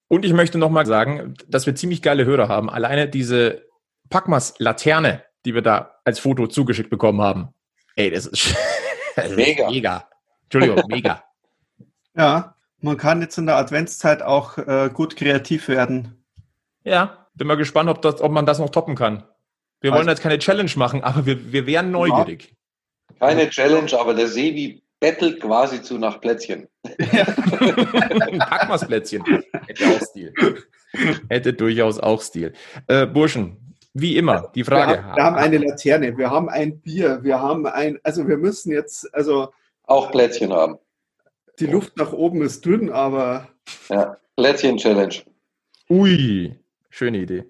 Und ich möchte nochmal sagen, dass wir ziemlich geile Hörer haben. Alleine diese Packmas Laterne, die wir da als Foto zugeschickt bekommen haben. Ey, das ist, das mega. Ist mega. Entschuldigung, mega. Ja, man kann jetzt in der Adventszeit auch äh, gut kreativ werden. Ja, bin mal gespannt, ob, das, ob man das noch toppen kann. Wir wollen jetzt keine Challenge machen, aber wir, wir wären neugierig. Keine Challenge, aber der Sebi bettelt quasi zu nach Plätzchen. Pack mal Plätzchen. Hätte auch Stil. Hätte durchaus auch Stil. Äh, Burschen, wie immer, die Frage. Wir haben, wir haben, eine Laterne, wir haben ein Bier, wir haben ein, also wir müssen jetzt, also. Auch Plätzchen haben. Die Luft nach oben ist dünn, aber. Ja, Plätzchen-Challenge. Ui, schöne Idee.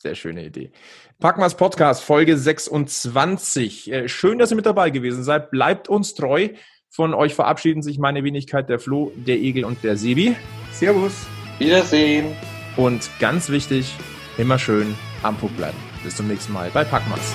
Sehr schöne Idee. Packmas Podcast, Folge 26. Äh, schön, dass ihr mit dabei gewesen seid. Bleibt uns treu. Von euch verabschieden sich meine Wenigkeit, der Flo, der Egel und der Sebi. Servus. Wiedersehen. Und ganz wichtig, immer schön am Puck bleiben. Bis zum nächsten Mal bei Packmas.